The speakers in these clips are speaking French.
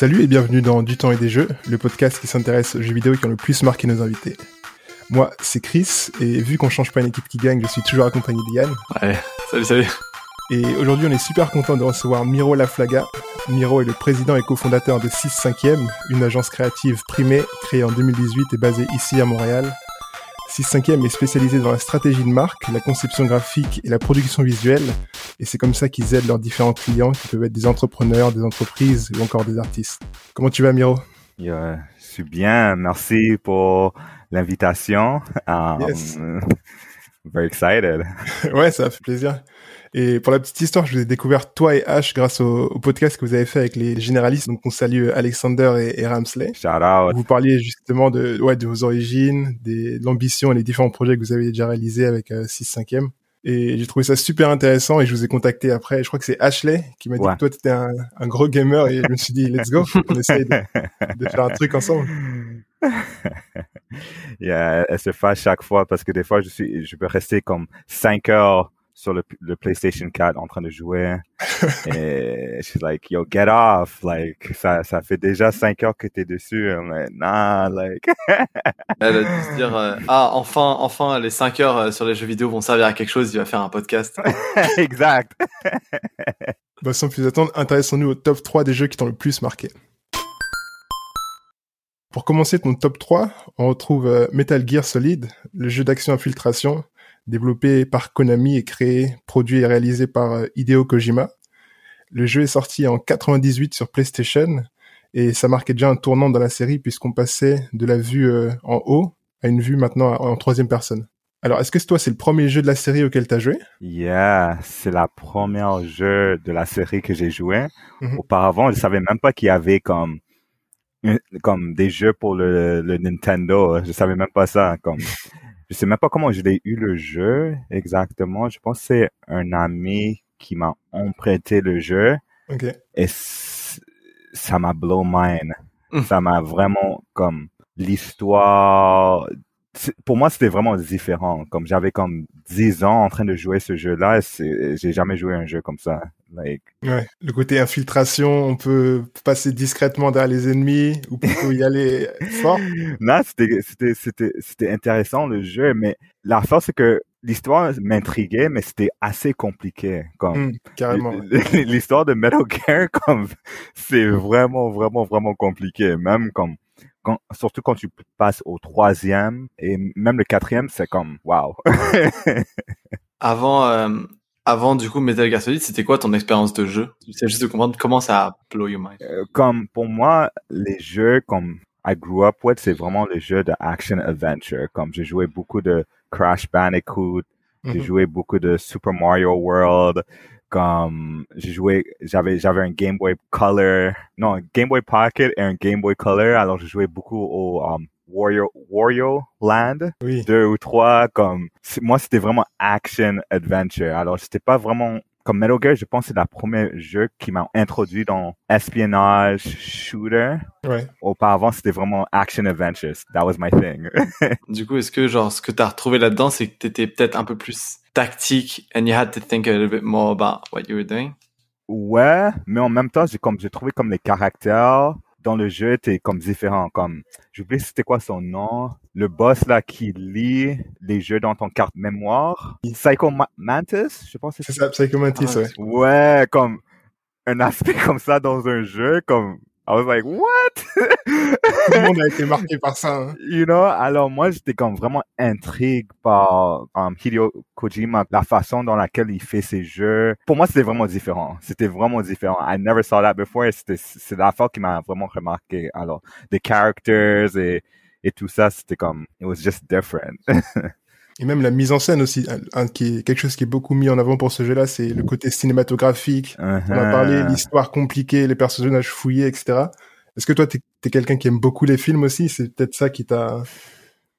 Salut et bienvenue dans Du temps et des jeux, le podcast qui s'intéresse aux jeux vidéo qui ont le plus marqué nos invités. Moi, c'est Chris, et vu qu'on change pas une équipe qui gagne, je suis toujours accompagné d'Yann. Ouais, salut, salut. Et aujourd'hui, on est super content de recevoir Miro Laflaga. Miro est le président et cofondateur de 6 5 e une agence créative primée créée en 2018 et basée ici à Montréal. 6 5 e est spécialisé dans la stratégie de marque, la conception graphique et la production visuelle. Et c'est comme ça qu'ils aident leurs différents clients, qui peuvent être des entrepreneurs, des entreprises ou encore des artistes. Comment tu vas, Miro? Je suis bien. Merci pour l'invitation. Um, Yes. very excited. ouais, ça fait plaisir. Et pour la petite histoire, je vous ai découvert toi et Ash grâce au, au podcast que vous avez fait avec les généralistes. Donc on salue Alexander et, et Ramsley. Shout out. Vous parliez justement de, ouais, de vos origines, des, de l'ambition et les différents projets que vous avez déjà réalisés avec euh, 6 5 e Et j'ai trouvé ça super intéressant et je vous ai contacté après. Je crois que c'est Ashley qui m'a dit Ouais. que toi, tu étais un, un gros gamer et je me suis dit, let's go, on essaye de, de faire un truc ensemble. Yeah, elle se fâche chaque fois parce que des fois, je suis, je peux rester comme 5 heures sur le, le PlayStation 4 en train de jouer. et she's like, yo, get off. Like, ça, ça fait déjà 5 heures que t'es dessus. I'm like, nah, like. Elle a dû se dire, euh, ah, enfin, enfin, les 5 heures euh, sur les jeux vidéo vont servir à quelque chose, il va faire un podcast. exact. Bah, sans plus attendre, intéressons-nous au top 3 des jeux qui t'ont le plus marqué. Pour commencer ton top 3, on retrouve euh, Metal Gear Solid, le jeu d'action infiltration, développé par Konami et créé, produit et réalisé par euh, Hideo Kojima. Le jeu est sorti en 98 sur PlayStation et ça marquait déjà un tournant dans la série puisqu'on passait de la vue euh, en haut à une vue maintenant en troisième personne. Alors, est-ce que toi, c'est le premier jeu de la série auquel t'as joué? Yeah, c'est la première jeu de la série que j'ai joué. Mhm. Auparavant, je savais même pas qu'il y avait comme comme des jeux pour le, le Nintendo. Je savais même pas ça. Comme je sais même pas comment je l'ai eu le jeu exactement. Je pense que c'est un ami qui m'a emprunté le jeu Ok. et ça m'a blow mind. Mm. Ça m'a vraiment comme l'histoire. Pour moi, c'était vraiment différent. Comme j'avais comme 10 ans en train de jouer ce jeu-là, j'ai jamais joué un jeu comme ça. Like, Ouais, le côté infiltration, on peut passer discrètement derrière les ennemis ou plutôt y aller fort. non, c'était c'était c'était c'était intéressant le jeu, mais la force c'est que l'histoire m'intriguait, mais c'était assez compliqué. Comme Hmm, carrément. l'histoire de Metal Gear, comme c'est vraiment vraiment vraiment compliqué. Même comme quand, surtout quand tu passes au troisième et même le quatrième, c'est comme wow. Avant, euh, avant, du coup, Metal Gear Solid, c'était quoi ton expérience de jeu? C'est juste de comprendre comment ça a blow your mind. Euh, comme pour moi, les jeux comme I grew up with, c'est vraiment les jeux de action adventure. Comme j'ai joué beaucoup de Crash Bandicoot, j'ai Mhm. joué beaucoup de Super Mario World. Comme j'ai joué, j'avais j'avais un Game Boy Color, non un Game Boy Pocket et un Game Boy Color. Alors je jouais beaucoup au um, Wario Wario Land Oui. deux ou trois comme moi c'était vraiment action adventure alors c'était pas vraiment comme Metal Gear je pense que c'est le premier jeu qui m'a introduit dans espionnage shooter Ouais. auparavant c'était vraiment action adventures that was my thing Du coup, est-ce que, genre, ce que t'as retrouvé là-dedans, c'est que t'étais peut-être un peu plus tactique and you had to think a little bit more about what you were doing? ouais mais en même temps j'ai comme j'ai trouvé comme les caractères dans le jeu étaient comme différents comme j'oublie c'était quoi son nom le boss là qui lit les jeux dans ton carte mémoire Psycho Ma- Mantis je pense que C'est ça, Psycho Mantis, Ah, ouais. Ouais, comme un aspect comme ça dans un jeu, comme I was like, what? Tout le monde a été marqué par ça. hein. you know? Alors moi, j'étais comme vraiment intrigué par um, Hideo Kojima, la façon dans laquelle il fait ses jeux. Pour moi, c'était vraiment différent. C'était vraiment différent. I never saw that before. C'était, c'est l'affaire qui m'a vraiment remarqué. Alors, les characters et, et tout ça, c'était comme, it was just different. Et même la mise en scène aussi, un, un qui est quelque chose qui est beaucoup mis en avant pour ce jeu-là, c'est le côté cinématographique. On Uh-huh. a parlé, l'histoire compliquée, les personnages fouillés, etc. Est-ce que toi, t'es es, quelqu'un qui aime beaucoup les films aussi? C'est peut-être ça qui t'a...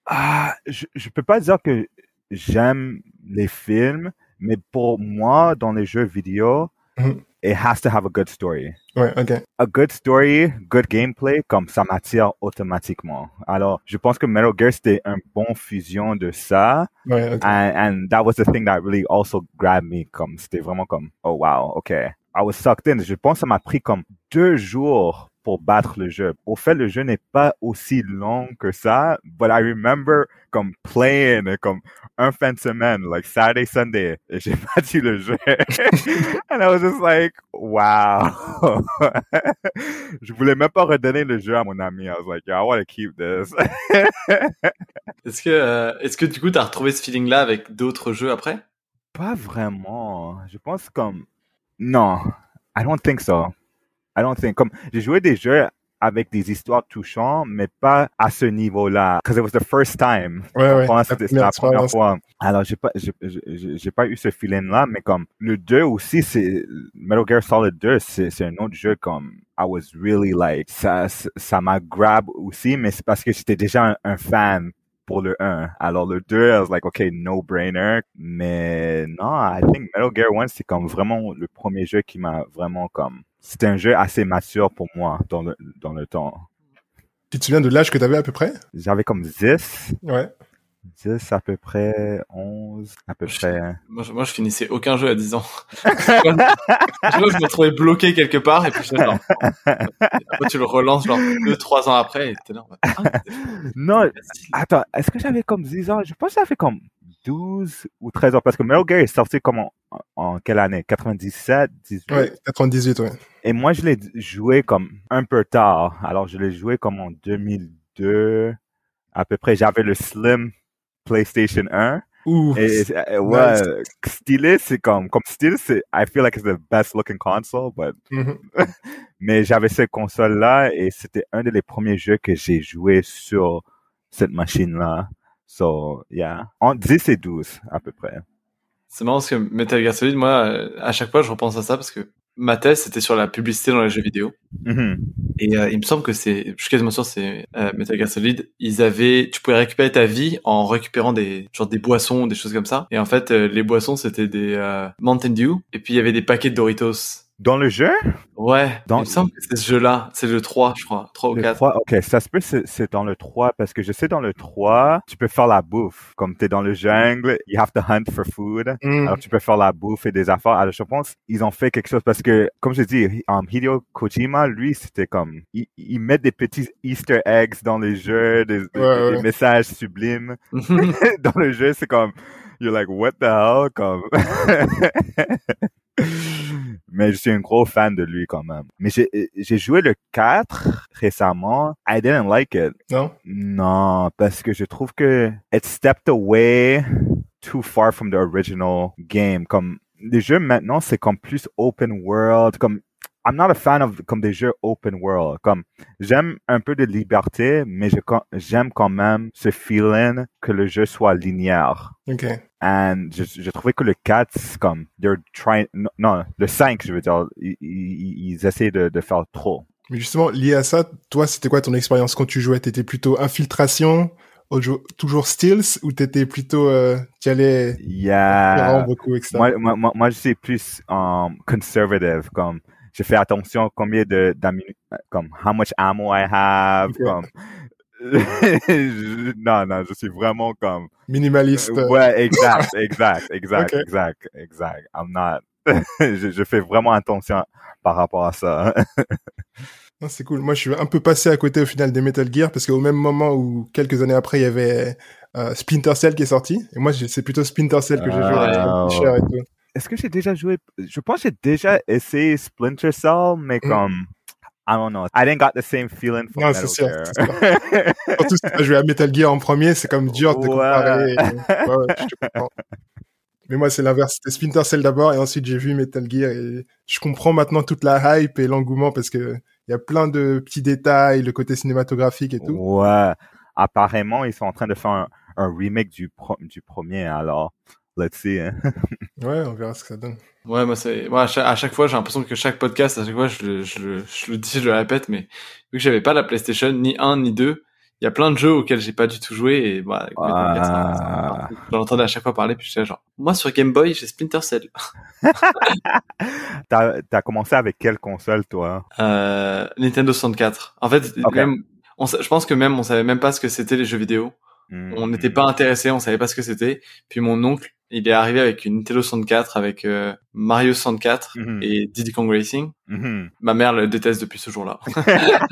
Ah, je, je peux pas dire que j'aime les films, mais pour moi, dans les jeux vidéo, Mhm. It has to have a good story. Ouais, ok. A good story, good gameplay, comme ça m'attire automatiquement. Alors, je pense que Metal Gear, c'était un bon fusion de ça. Ouais, ok. And, and that was the thing that really also grabbed me. Comme, c'était vraiment comme, oh wow, okay. I was sucked in. Je pense que ça m'a pris comme deux jours pour battre le jeu. Au fait, le jeu n'est pas aussi long que ça, but I remember comme playing comme un fin de semaine, like Saturday, Sunday, et j'ai battu le jeu. And I was just like, wow. je voulais même pas redonner le jeu à mon ami. I was like, yeah, I want to keep this. est-ce que, euh, est-ce que du coup, t'as retrouvé ce feeling-là avec d'autres jeux après? Pas vraiment. Je pense comme, non. I don't think so. I don't think, comme, j'ai joué des jeux avec des histoires touchantes, mais pas à ce niveau-là. Because it was the first time. Ouais, ouais. C'était la première fois. Alors, j'ai pas, j'ai pas eu ce feeling-là, mais comme, le 2 aussi, c'est, Metal Gear Solid 2, c'est un autre jeu comme, I was really like, ça, ça m'a grab aussi, mais c'est parce que j'étais déjà un, fan pour le 1. Alors le 2, I was like, okay, no brainer. Mais non, I think Metal Gear 1, c'est comme vraiment le premier jeu qui m'a vraiment comme c'était un jeu assez mature pour moi dans le, dans le temps. Tu te souviens de l'âge que tu avais à peu près? J'avais comme 10. Ouais. 10 à peu près, 11 à peu près. Moi je, moi, je finissais aucun jeu à 10 ans. je me trouvais bloqué quelque part et puis je genre, après tu le relances genre 2-3 ans après et t'es là. Ah, non, attends, est-ce que j'avais comme 10 ans? Je pense que ça fait comme 12 ou 13 ans parce que Metal Gear est sorti comme en, quelle année? 97, 18 Ouais, 98, ouais. Et moi, je l'ai joué comme un peu tard. Alors, je l'ai joué comme en 2002, à peu près. J'avais le Slim PlayStation 1. Ouh. Et, ouais, stylé, c'est comme, comme style, c'est, I feel like it's the best looking console, but, mm-hmm. mais j'avais cette console-là et c'était un des premiers jeux que j'ai joué sur cette machine-là. So, yeah. En 10 et 12, à peu près. C'est marrant parce que Metal Gear Solid, moi, euh, à chaque fois, je repense à ça parce que ma thèse, c'était sur la publicité dans les jeux vidéo. Mm-hmm. Et euh, il me semble que c'est, je suis quasiment sûr, c'est euh, Metal Gear Solid. Ils avaient, tu pouvais récupérer ta vie en récupérant des, genre des boissons, des choses comme ça. Et en fait, les boissons, c'était des Mountain Dew. Et puis, il y avait des paquets de Doritos. Dans le jeu? Ouais, dans... il me semble que c'est ce jeu-là. C'est le 3, je crois. 3 ou le 4. 3, ok, ça se peut c'est dans le 3 parce que je sais dans le 3, tu peux faire la bouffe. Comme tu es dans le jungle, you have to hunt for food. Mm. Alors tu peux faire la bouffe et des affaires. Alors je pense ils ont fait quelque chose parce que, comme je dis, um, Hideo Kojima, lui, c'était comme, il, il, met des petits easter eggs dans les jeux, des, ouais, des messages sublimes. dans le jeu, c'est comme, you're like, what the hell? Comme... Mais je suis un gros fan de lui quand même. Mais j'ai joué le 4 récemment. I didn't like it. Non? Non, parce que je trouve que it stepped away too far from the original game. Comme les jeux maintenant, c'est comme plus open world. Comme I'm not a fan of comme des jeux open world. Comme j'aime un peu de liberté, mais j'aime quand même ce feeling que le jeu soit linéaire. Ok. And j'ai trouvé que le 4, comme, they're trying, non, le 5, je veux dire, ils, ils, essaient de, de, faire trop. Mais justement, lié à ça, toi, c'était quoi ton expérience quand tu jouais? T'étais plutôt infiltration, toujours stealth, ou t'étais plutôt, euh, tu allais yeah. beaucoup, etc. Moi, moi, moi, je suis plus um, conservative, comme, je fais attention combien de, comme, how much ammo I have, comme, non, non, je suis vraiment comme minimaliste. Ouais, exact, exact, exact, exact, exact. I'm not. je, je, fais vraiment attention par rapport à ça. c'est cool. Moi, je suis un peu passé à côté au final des Metal Gear parce qu'au même moment où quelques années après, il y avait euh, Splinter Cell qui est sorti. Et moi, c'est plutôt Splinter Cell que j'ai joué avec et tout. Est-ce que j'ai déjà joué? Je pense que j'ai déjà essayé Splinter Cell, mais mm. comme I don't know. I didn't got the same feeling from non, c'est sûr, Surtout si t'as joué à Metal Gear en premier, c'est comme dur de comparer. Ouais, je te comprends. Mais moi, c'est l'inverse. C'était Splinter Cell d'abord et ensuite j'ai vu Metal Gear et je comprends maintenant toute la hype et l'engouement parce que il y a plein de petits détails, le côté cinématographique et tout. Ouais. Apparemment, ils sont en train de faire un, un remake du, pro du premier, alors let's see. Hein. ouais, on verra ce que ça donne. Ouais, moi, c'est, moi, à chaque, à chaque fois, j'ai l'impression que chaque podcast, à chaque fois, je le, je le, je le dis, je le répète, mais vu que j'avais pas la PlayStation, ni un, ni deux, il y a plein de jeux auxquels j'ai pas du tout joué et bah, ah. j'en entendais à chaque fois parler puis je genre, moi sur Game Boy, j'ai Splinter Cell. t'as, t'as commencé avec quelle console, toi? Euh, Nintendo 64. En fait, même, on, je pense que même, on savait même pas ce que c'était les jeux vidéo. On n'était pas intéressé, on savait pas ce que c'était. Puis mon oncle, il est arrivé avec une Nintendo 64 avec euh, Mario 64 Mhm. et Diddy Kong Racing. Mhm. Ma mère le déteste depuis ce jour-là.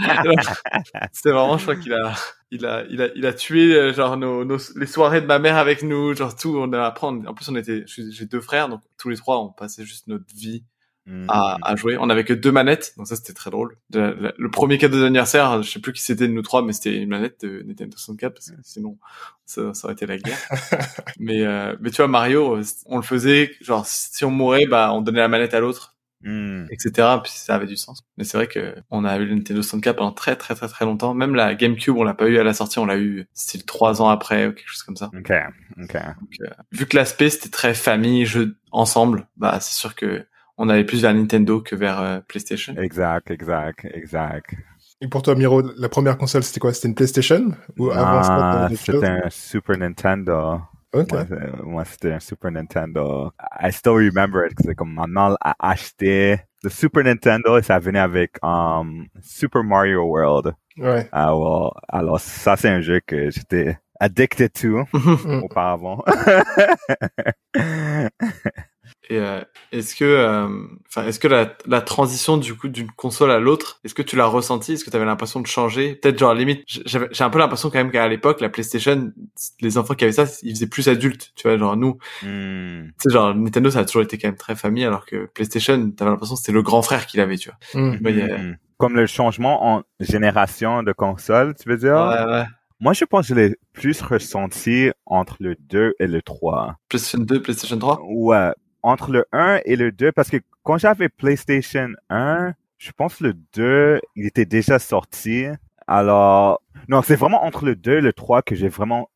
C'était vraiment, je crois qu'il a, il a, il a, il a tué euh, genre nos, nos, les soirées de ma mère avec nous, genre tout. On a on- en plus on était, j'ai deux frères, donc tous les trois, on passait juste notre vie À, à jouer. On avait que deux manettes, donc ça c'était très drôle. De- le, le premier cadeau d'anniversaire, je sais plus qui c'était de nous trois, mais c'était une manette de Nintendo 64 parce que sinon ça, ça aurait été la guerre. mais euh, mais tu vois Mario, euh, on le faisait genre si on mourait, bah on donnait la manette à l'autre, Mhm. etc. Puis ça avait du sens. Mais c'est vrai que on a eu le Nintendo 64 pendant très très très très longtemps. Même la GameCube, on l'a pas eu à la sortie, on l'a eu style trois ans après ou quelque chose comme ça. Ok, ok. Vu que l'aspect c'était très famille, jeux ensemble, bah c'est sûr que on allait plus vers Nintendo que vers euh, PlayStation. Exact, exact, exact. Et pour toi, Miro, la première console, c'était quoi? C'était une PlayStation? Ou Ah, c'était un Super Nintendo. Ok. Moi, c'était un Super Nintendo. I still remember it. C'est comme ma mère a acheté le Super Nintendo et ça venait avec um, Super Mario World. Ouais. Alors, alors ça, c'est un jeu que j'étais addicted to Mm. auparavant. Et euh, est-ce que, euh, enfin, est-ce que la, la transition du coup d'une console à l'autre, est-ce que tu l'as ressenti Est-ce que tu avais l'impression de changer? Peut-être genre limite, j'avais, j'ai un peu l'impression quand même qu'à l'époque, la PlayStation, les enfants qui avaient ça, ils faisaient plus adultes, tu vois, genre nous, Hmm. tu sais, genre Nintendo, ça a toujours été quand même très famille, alors que PlayStation, t'avais l'impression que c'était le grand frère qui l'avait, tu vois. Mm. A- Hmm. Comme le changement en génération de console, tu veux dire? Ouais, ouais. Moi, je pense que je l'ai plus ressenti entre le 2 et le 3. PlayStation 2, PlayStation 3. Ouais, entre le 1 et le 2, parce que quand j'avais PlayStation 1, je pense le 2, il était déjà sorti. Alors, non, c'est vraiment entre le 2 et le 3 que j'ai vraiment,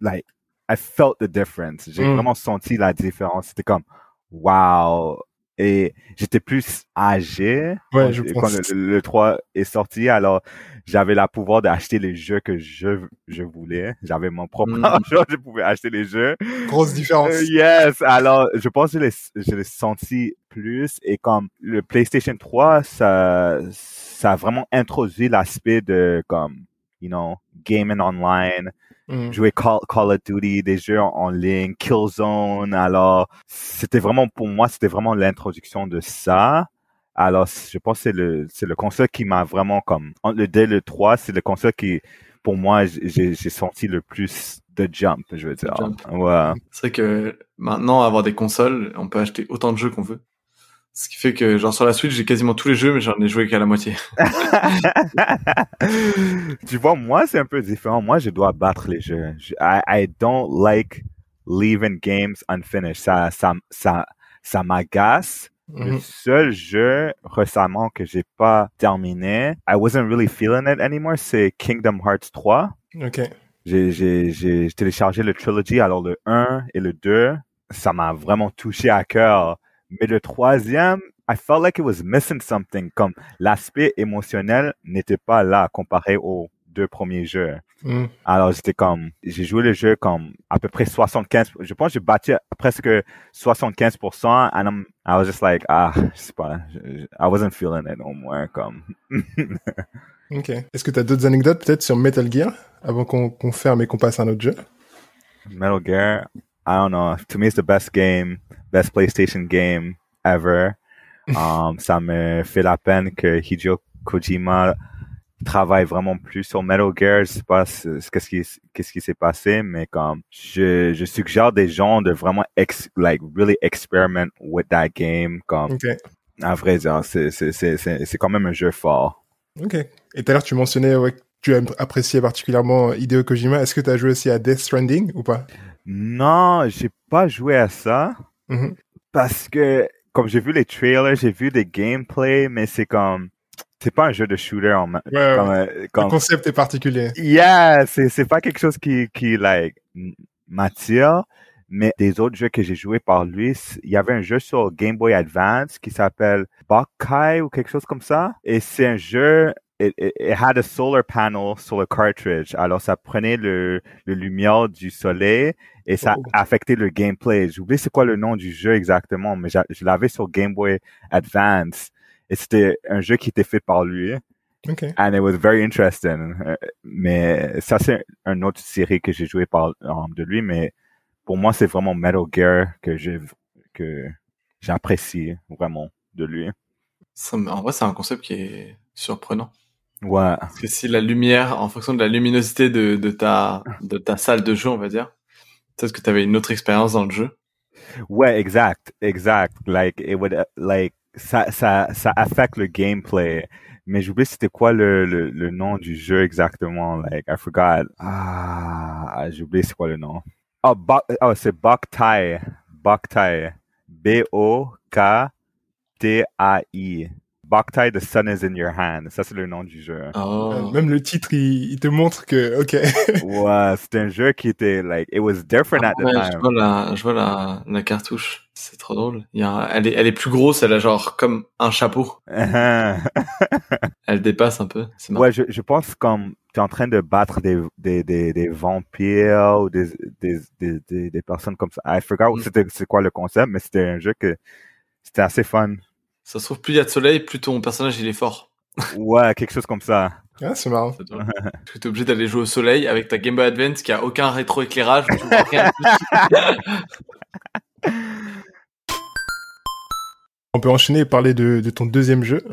like, I felt the difference. J'ai Mm. vraiment senti la différence. C'était comme, wow. Et j'étais plus âgé Ouais, quand, je quand pense. le, le 3 est sorti. Alors, j'avais la pouvoir d'acheter les jeux que je, je voulais. J'avais mon propre Mm. argent, je pouvais acheter les jeux. Grosse différence. Euh, yes, alors je pense que je l'ai, je l'ai senti plus et comme le PlayStation 3, ça, ça a vraiment introduit l'aspect de comme, you know, gaming online, Mm. jouer Call, Call of Duty, des jeux en, en ligne, Killzone. Alors c'était vraiment pour moi, c'était vraiment l'introduction de ça. Alors je pense que c'est le, c'est le console qui m'a vraiment comme le 2 et le 3, c'est le console qui pour moi j'ai, j'ai senti le plus de jump, je veux dire. Ouais. C'est vrai que maintenant, avoir des consoles, on peut acheter autant de jeux qu'on veut. Ce qui fait que, genre, sur la Switch, j'ai quasiment tous les jeux, mais j'en ai joué qu'à la moitié. tu vois, moi, c'est un peu différent. Moi, je dois battre les jeux. Je- I, I don't like leaving games unfinished. Ça, ça, ça, ça m'agace. Le Mhm. seul jeu récemment que j'ai pas terminé, I wasn't really feeling it anymore, c'est Kingdom Hearts 3. Ok. J'ai, j'ai, j'ai téléchargé le trilogy, alors le 1 et le 2, ça m'a vraiment touché à cœur. Mais le troisième, I felt like it was missing something, comme l'aspect émotionnel n'était pas là comparé aux deux premiers jeux. Mm. Alors j'étais comme, j'ai joué le jeu comme à peu près 75, je pense que j'ai battu presque 75%, and I'm, I was just like, ah, je sais pas, I wasn't feeling it no more, comme. Ok. Est-ce que tu as d'autres anecdotes peut-être sur Metal Gear avant qu'on qu'on ferme et qu'on passe à un autre jeu? Metal Gear, I don't know. To me, it's the best game, best PlayStation game ever. Um, ça me fait la peine que Hideo Kojima travaille vraiment plus sur Metal Gear. Je sais pas ce- qu'est-ce qui, qu'est-ce qui s'est passé, mais comme, je, je suggère des gens de vraiment ex, like, really experiment with that game. Comme, Ok. à vrai dire, c'est, c'est, c'est, c'est, c'est quand même un jeu fort. Ok. Et tout à l'heure, tu mentionnais ouais, tu as apprécié particulièrement Hideo Kojima. Est-ce que tu as joué aussi à Death Stranding ou pas? Non, j'ai pas joué à ça. Mhm. Parce que, comme j'ai vu les trailers, j'ai vu des gameplays, mais c'est comme, c'est pas un jeu de shooter en, Ouais, ouais. comme, euh, Le concept est particulier. yeah, c'est, c'est pas quelque chose qui, qui, like, m'attire. Mais des autres jeux que j'ai joués par lui, il y avait un jeu sur Game Boy Advance qui s'appelle Bakai ou quelque chose comme ça. Et c'est un jeu, it, it, it had a solar panel sur le cartridge. Alors ça prenait le, le lumière du soleil et ça Oh. affectait le gameplay. J'oublie c'est quoi le nom du jeu exactement, mais je l'avais sur Game Boy Advance. Et c'était un jeu qui était fait par lui. Ok. And it was very interesting. Euh, Mais ça, c'est une autre série que j'ai joué par, de lui, mais pour moi, c'est vraiment Metal Gear que j'ai que j'apprécie vraiment de lui. Ça, en vrai, c'est un concept qui est surprenant. Ouais. Parce que si la lumière, en fonction de la luminosité de, de ta de ta salle de jeu, on va dire, peut-être que tu avais une autre expérience dans le jeu. Ouais, exact, exact. Like it would like ça ça ça affecte le gameplay. Mais j'oublie c'était quoi le, le, le nom du jeu exactement. Like I forgot. Ah, j'oublie c'est quoi le nom. Oh, oh c'est Boktai. Boktai. B O K T A I. Boktai, The Sun is in Your hand. Ça, c'est le nom du jeu. Oh. Même le titre, il, il te montre que, ok. ouais, c'était un jeu qui était, like, it was different at the Ouais, je time. vois la, je vois la, la cartouche. C'est trop drôle. Il y a, elle est, elle est plus grosse, elle a genre comme un chapeau. Elle dépasse un peu. Ouais, je, je pense comme tu es en train de battre des, des, des, des vampires ou des, des, des, des, des personnes comme ça. I forgot Mm. c'était c'est quoi le concept, mais c'était un jeu que c'était assez fun. Ça se trouve, plus il y a de soleil, plus ton personnage il est fort. Ouais, quelque chose comme ça. Ah, c'est marrant. Parce que t'es obligé d'aller jouer au soleil avec ta Game Boy Advance qui a aucun rétroéclairage. On peut enchaîner et parler de, de ton deuxième jeu.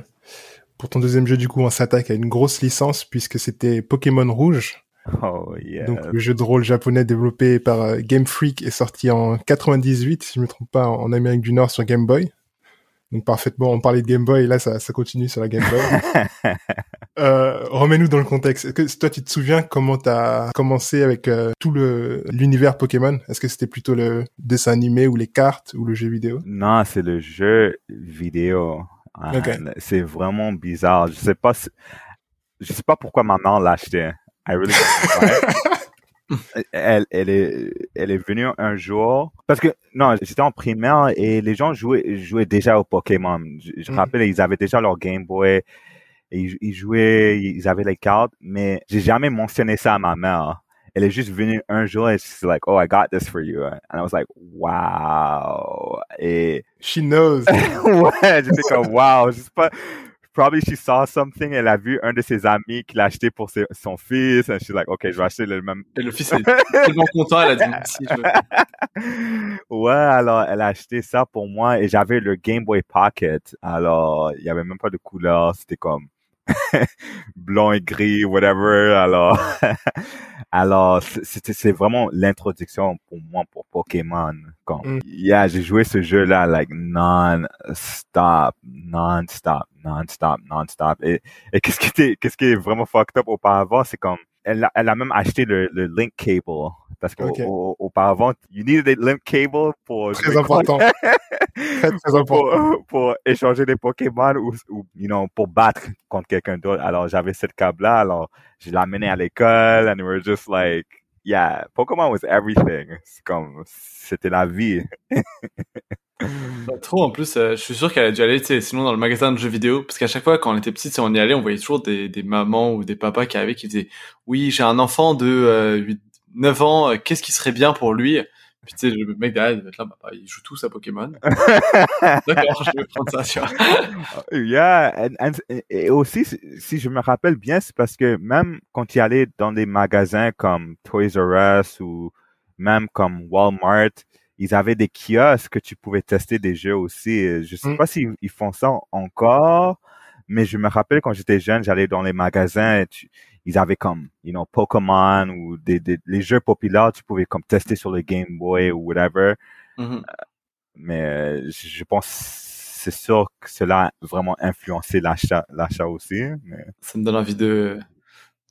Pour ton deuxième jeu, du coup, on s'attaque à une grosse licence puisque c'était Pokémon Rouge. Oh yeah. Donc, le jeu de rôle japonais développé par euh, Game Freak est sorti en 98, si je me trompe pas, en Amérique du Nord sur Game Boy. Donc, parfaitement, on parlait de Game Boy et là, ça, ça continue sur la Game Boy. euh, remets-nous dans le contexte. Est-ce que toi, tu te souviens comment t'as commencé avec euh, tout le l'univers Pokémon? Est-ce que c'était plutôt le dessin animé ou les cartes ou le jeu vidéo? Non, c'est le jeu vidéo. Ah, Ok. C'est vraiment bizarre. Je sais pas si- je sais pas pourquoi ma mère l'a acheté. I really don't know why. elle, elle est, elle est venue un jour parce que non, j'étais en primaire et les gens jouaient, jouaient déjà au Pokémon. Je, je me Mhm. rappelle, ils avaient déjà leur Game Boy et ils, ils jouaient, ils avaient les cartes, mais j'ai jamais mentionné ça à ma mère. Elle est juste venue un jour et she's like, oh, I got this for you. And I was like, wow. Et She knows. ouais, j'étais comme wow, je sais pas. Probably she saw something, elle a vu un de ses amis qui l'a acheté pour ses- son fils, and she's like, ok, je vais acheter le même. Et le fils est tellement content, elle a dit, si, je veux. ouais, alors elle a acheté ça pour moi et j'avais le Game Boy Pocket. Alors, il y avait même pas de couleur, c'était comme blanc et gris, whatever. Alors, alors c'est- c'était c'est vraiment l'introduction pour moi pour Pokémon. Comme, Mm. yeah, j'ai joué ce jeu-là like non-stop, non-stop, non-stop, non-stop. Et, et qu'est-ce qui était, qu'est-ce qui est vraiment fucked up auparavant, c'est comme elle a, elle a même acheté le, le link cable parce qu'auparavant, you needed a link cable pour Très important. Très, très important. pour, pour échanger des Pokémon ou, ou you know, pour battre contre quelqu'un d'autre. Alors, j'avais cette câble-là, alors je l'amenais à l'école, and we were just like, yeah, Pokémon was everything. C'est comme, c'était la vie. Pas trop, en plus, euh, je suis sûr qu'elle a dû aller, tu sinon dans le magasin de jeux vidéo, parce qu'à chaque fois, quand on était petit, si on y allait, on voyait toujours des, des mamans ou des papas qui arrivaient, qui disaient, oui, j'ai un enfant de euh, 8, 9 ans, euh, qu'est-ce qui serait bien pour lui? Puis tu sais, le mec derrière, il va être là, bah, il joue tous à Pokémon. D'accord, je vais prendre ça, tu vois. Yeah, and, and- et aussi, si- je me rappelle bien, c'est parce que même quand il allait dans des magasins comme Toys R Us ou même comme Walmart, ils avaient des kiosques que tu pouvais tester des jeux aussi. Je sais Mm. pas s'ils ils font ça encore, mais je me rappelle quand j'étais jeune, j'allais dans les magasins, et tu- ils avaient comme, you know, Pokémon ou des, des, les jeux populaires, tu pouvais comme tester sur le Game Boy ou whatever Mhm. mais euh, je je pense c'est sûr que cela a vraiment influencé l'achat l'achat aussi mais Ça me donne envie de,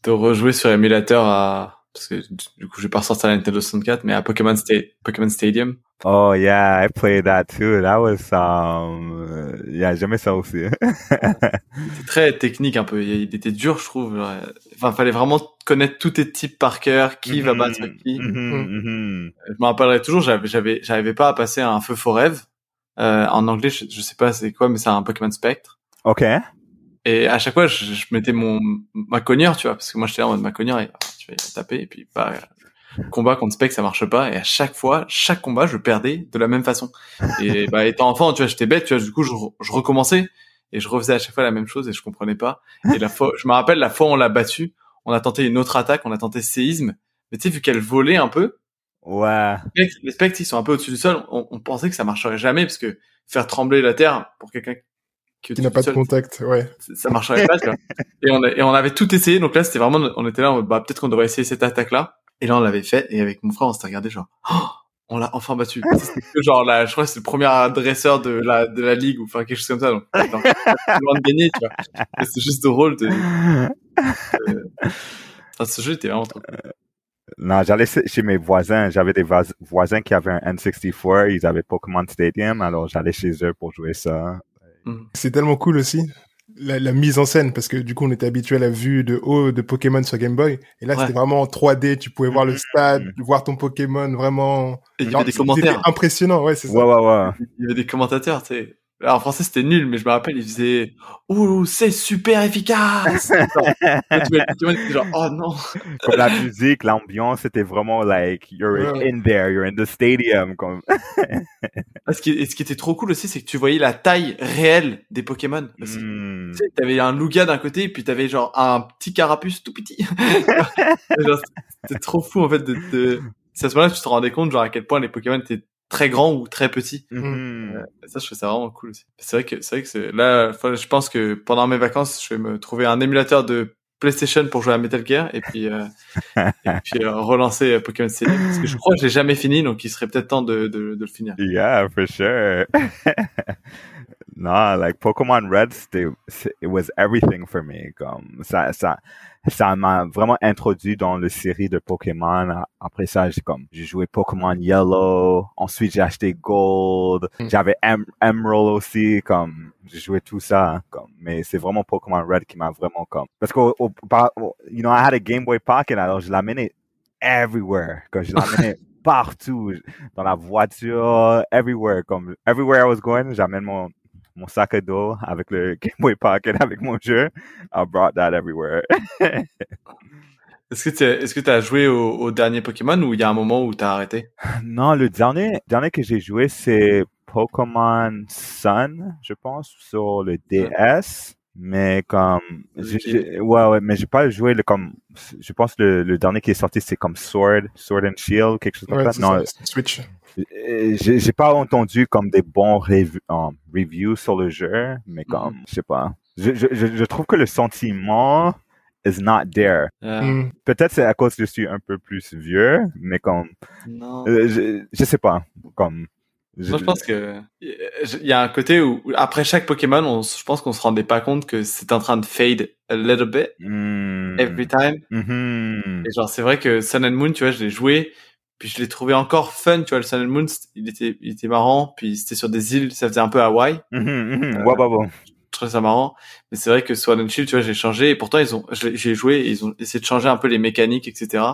de rejouer sur émulateur à, parce que du- coup, je vais pas ressortir la Nintendo 64, mais à Pokémon, Sta- Pokémon Stadium. oh yeah I played that too that was um yeah j'aimais ça aussi C'est très technique un peu. Il était dur, je trouve. Enfin, fallait vraiment connaître tous tes types par cœur, qui va Mhm, battre qui. mhm, mhm. Je me rappellerai toujours, j'avais, j'avais, j'arrivais pas à passer un feu forever. Euh, en anglais, je, je sais pas c'est quoi, mais c'est un Pokémon Spectre. ok Et à chaque fois, je, je mettais mon ma cogneur, tu vois, parce que moi j'étais en mode ma cogneur, et, tu vas taper, et puis bah, combat contre Spectre, ça marche pas. Et à chaque fois, chaque combat, je perdais de la même façon. Et bah, étant enfant, tu vois, j'étais bête, tu vois, du coup, je, re- je recommençais et je refaisais à chaque fois la même chose et je comprenais pas. Et la fois, je me rappelle la fois où on l'a battu, on a tenté une autre attaque, on a tenté séisme, mais tu sais, vu qu'elle volait un peu, Ouais. Les spectres, ils sont un peu au-dessus du sol. On, on pensait que ça marcherait jamais parce que faire trembler la terre pour quelqu'un qui, est Qui n'a pas de contact, ouais. ça- marcherait pas. tu vois. Et on, a- et on avait tout essayé. Donc là, c'était vraiment, on était là, bah peut-être qu'on devrait essayer cette attaque-là. Et là, on l'avait fait. Et avec mon frère, on s'était regardé genre, Oh, on l'a enfin battu. Que genre là, je crois que c'est le premier adresseur de la de la ligue ou enfin quelque chose comme ça. Donc, loin de gagner, tu vois. C'est juste drôle de. Enfin, ce jeu était vraiment trop cool. Non, j'allais chez mes voisins. J'avais des vois- voisins qui avaient un N64. Ils avaient Pokémon Stadium. Alors, j'allais chez eux pour jouer ça. C'est tellement cool aussi. La, la mise en scène, parce que du coup, on était habitué à la vue de haut de Pokémon sur Game Boy. Et là, Ouais. c'était vraiment en 3D. Tu pouvais voir le stade, Mhm. voir ton Pokémon vraiment. Et il y avait des commentaires. impressionnant, ouais, c'est ça. Ouais, ouais, ouais. Il y avait des commentateurs, tu sais. Alors, en français, c'était nul, mais je me rappelle, ils faisaient Ouh, c'est super efficace! Genre, tu oh non! Comme la musique, l'ambiance, c'était vraiment like, you're Ouais. in there, you're in the stadium. Comme... Ah, Ce qui, et ce qui était trop cool aussi, c'est que tu voyais la taille réelle des Pokémon. Hmm. Tu sais, t'avais un Lugia d'un côté, et puis t'avais genre un petit carapuce tout petit. C'était trop fou, en fait, de, de... C'est à ce moment-là que tu te rendais compte, genre, à quel point les Pokémon étaient très grands ou très petits. Mhm. Et ça, je trouve ça vraiment cool aussi. C'est vrai que, c'est vrai que c'est, là, je pense que pendant mes vacances, je vais me trouver un émulateur de PlayStation pour jouer à Metal Gear et puis, euh, et puis euh, relancer euh, Pokémon Stadium. Parce que je crois que je l'ai jamais fini, donc il serait peut-être temps de, de, de le finir. Yeah, for sure. non, like Pokémon Red, c'était, it was everything for me. Comme ça, ça, ça m'a vraiment introduit dans le série de Pokémon. Après ça, j'ai comme, j'ai joué Pokémon Yellow. Ensuite, j'ai acheté Gold. Mm. J'avais em Emerald aussi. Comme, j'ai joué tout ça. comme, mais c'est vraiment Pokémon Red qui m'a vraiment comme, parce que, au- au- you know, I had a Game Boy Pocket, alors je l'amenais everywhere. Comme je l'amenais partout dans la voiture, everywhere, comme everywhere I was going, j'amène mon mon sac à dos avec le Game Boy Pocket avec mon jeu. I brought that everywhere. Est-ce que tu est-ce que t'as joué au, au dernier Pokémon ou il y a un moment où t'as arrêté? non, le dernier dernier que j'ai joué c'est Pokémon Sun, je pense, sur le DS. Mais comme, ouais, ouais, mais j'ai pas joué le comme, je pense le, le dernier qui est sorti c'est comme Sword, Sword and Shield, quelque chose comme Ouais, ça. Non, ça, Switch. Euh, j'ai pas entendu comme des bons rev- euh, reviews sur le jeu, mais comme, Mhm. je sais pas. Je, je, je trouve que le sentiment is not there. Mm. Peut-être c'est à cause que je suis un peu plus vieux, mais comme, Non. euh, je, je sais pas, comme. Moi, je pense que il y a un côté où après chaque Pokémon, on, je pense qu'on se rendait pas compte que c'était en train de fade a little bit Hmm. every time. Mhm. Et genre, c'est vrai que Sun and Moon, tu vois, je l'ai joué, puis je l'ai trouvé encore fun, tu vois, le Sun and Moon, il était, il était marrant, puis c'était sur des îles, ça faisait un peu Hawaï, Mhm, mhm. Euh, Ouais, ouais. je trouvais ça marrant. Mais c'est vrai que Sword and Shield, tu vois, j'ai changé, et pourtant, ils ont, j'ai joué, et ils ont essayé de changer un peu les mécaniques, etc.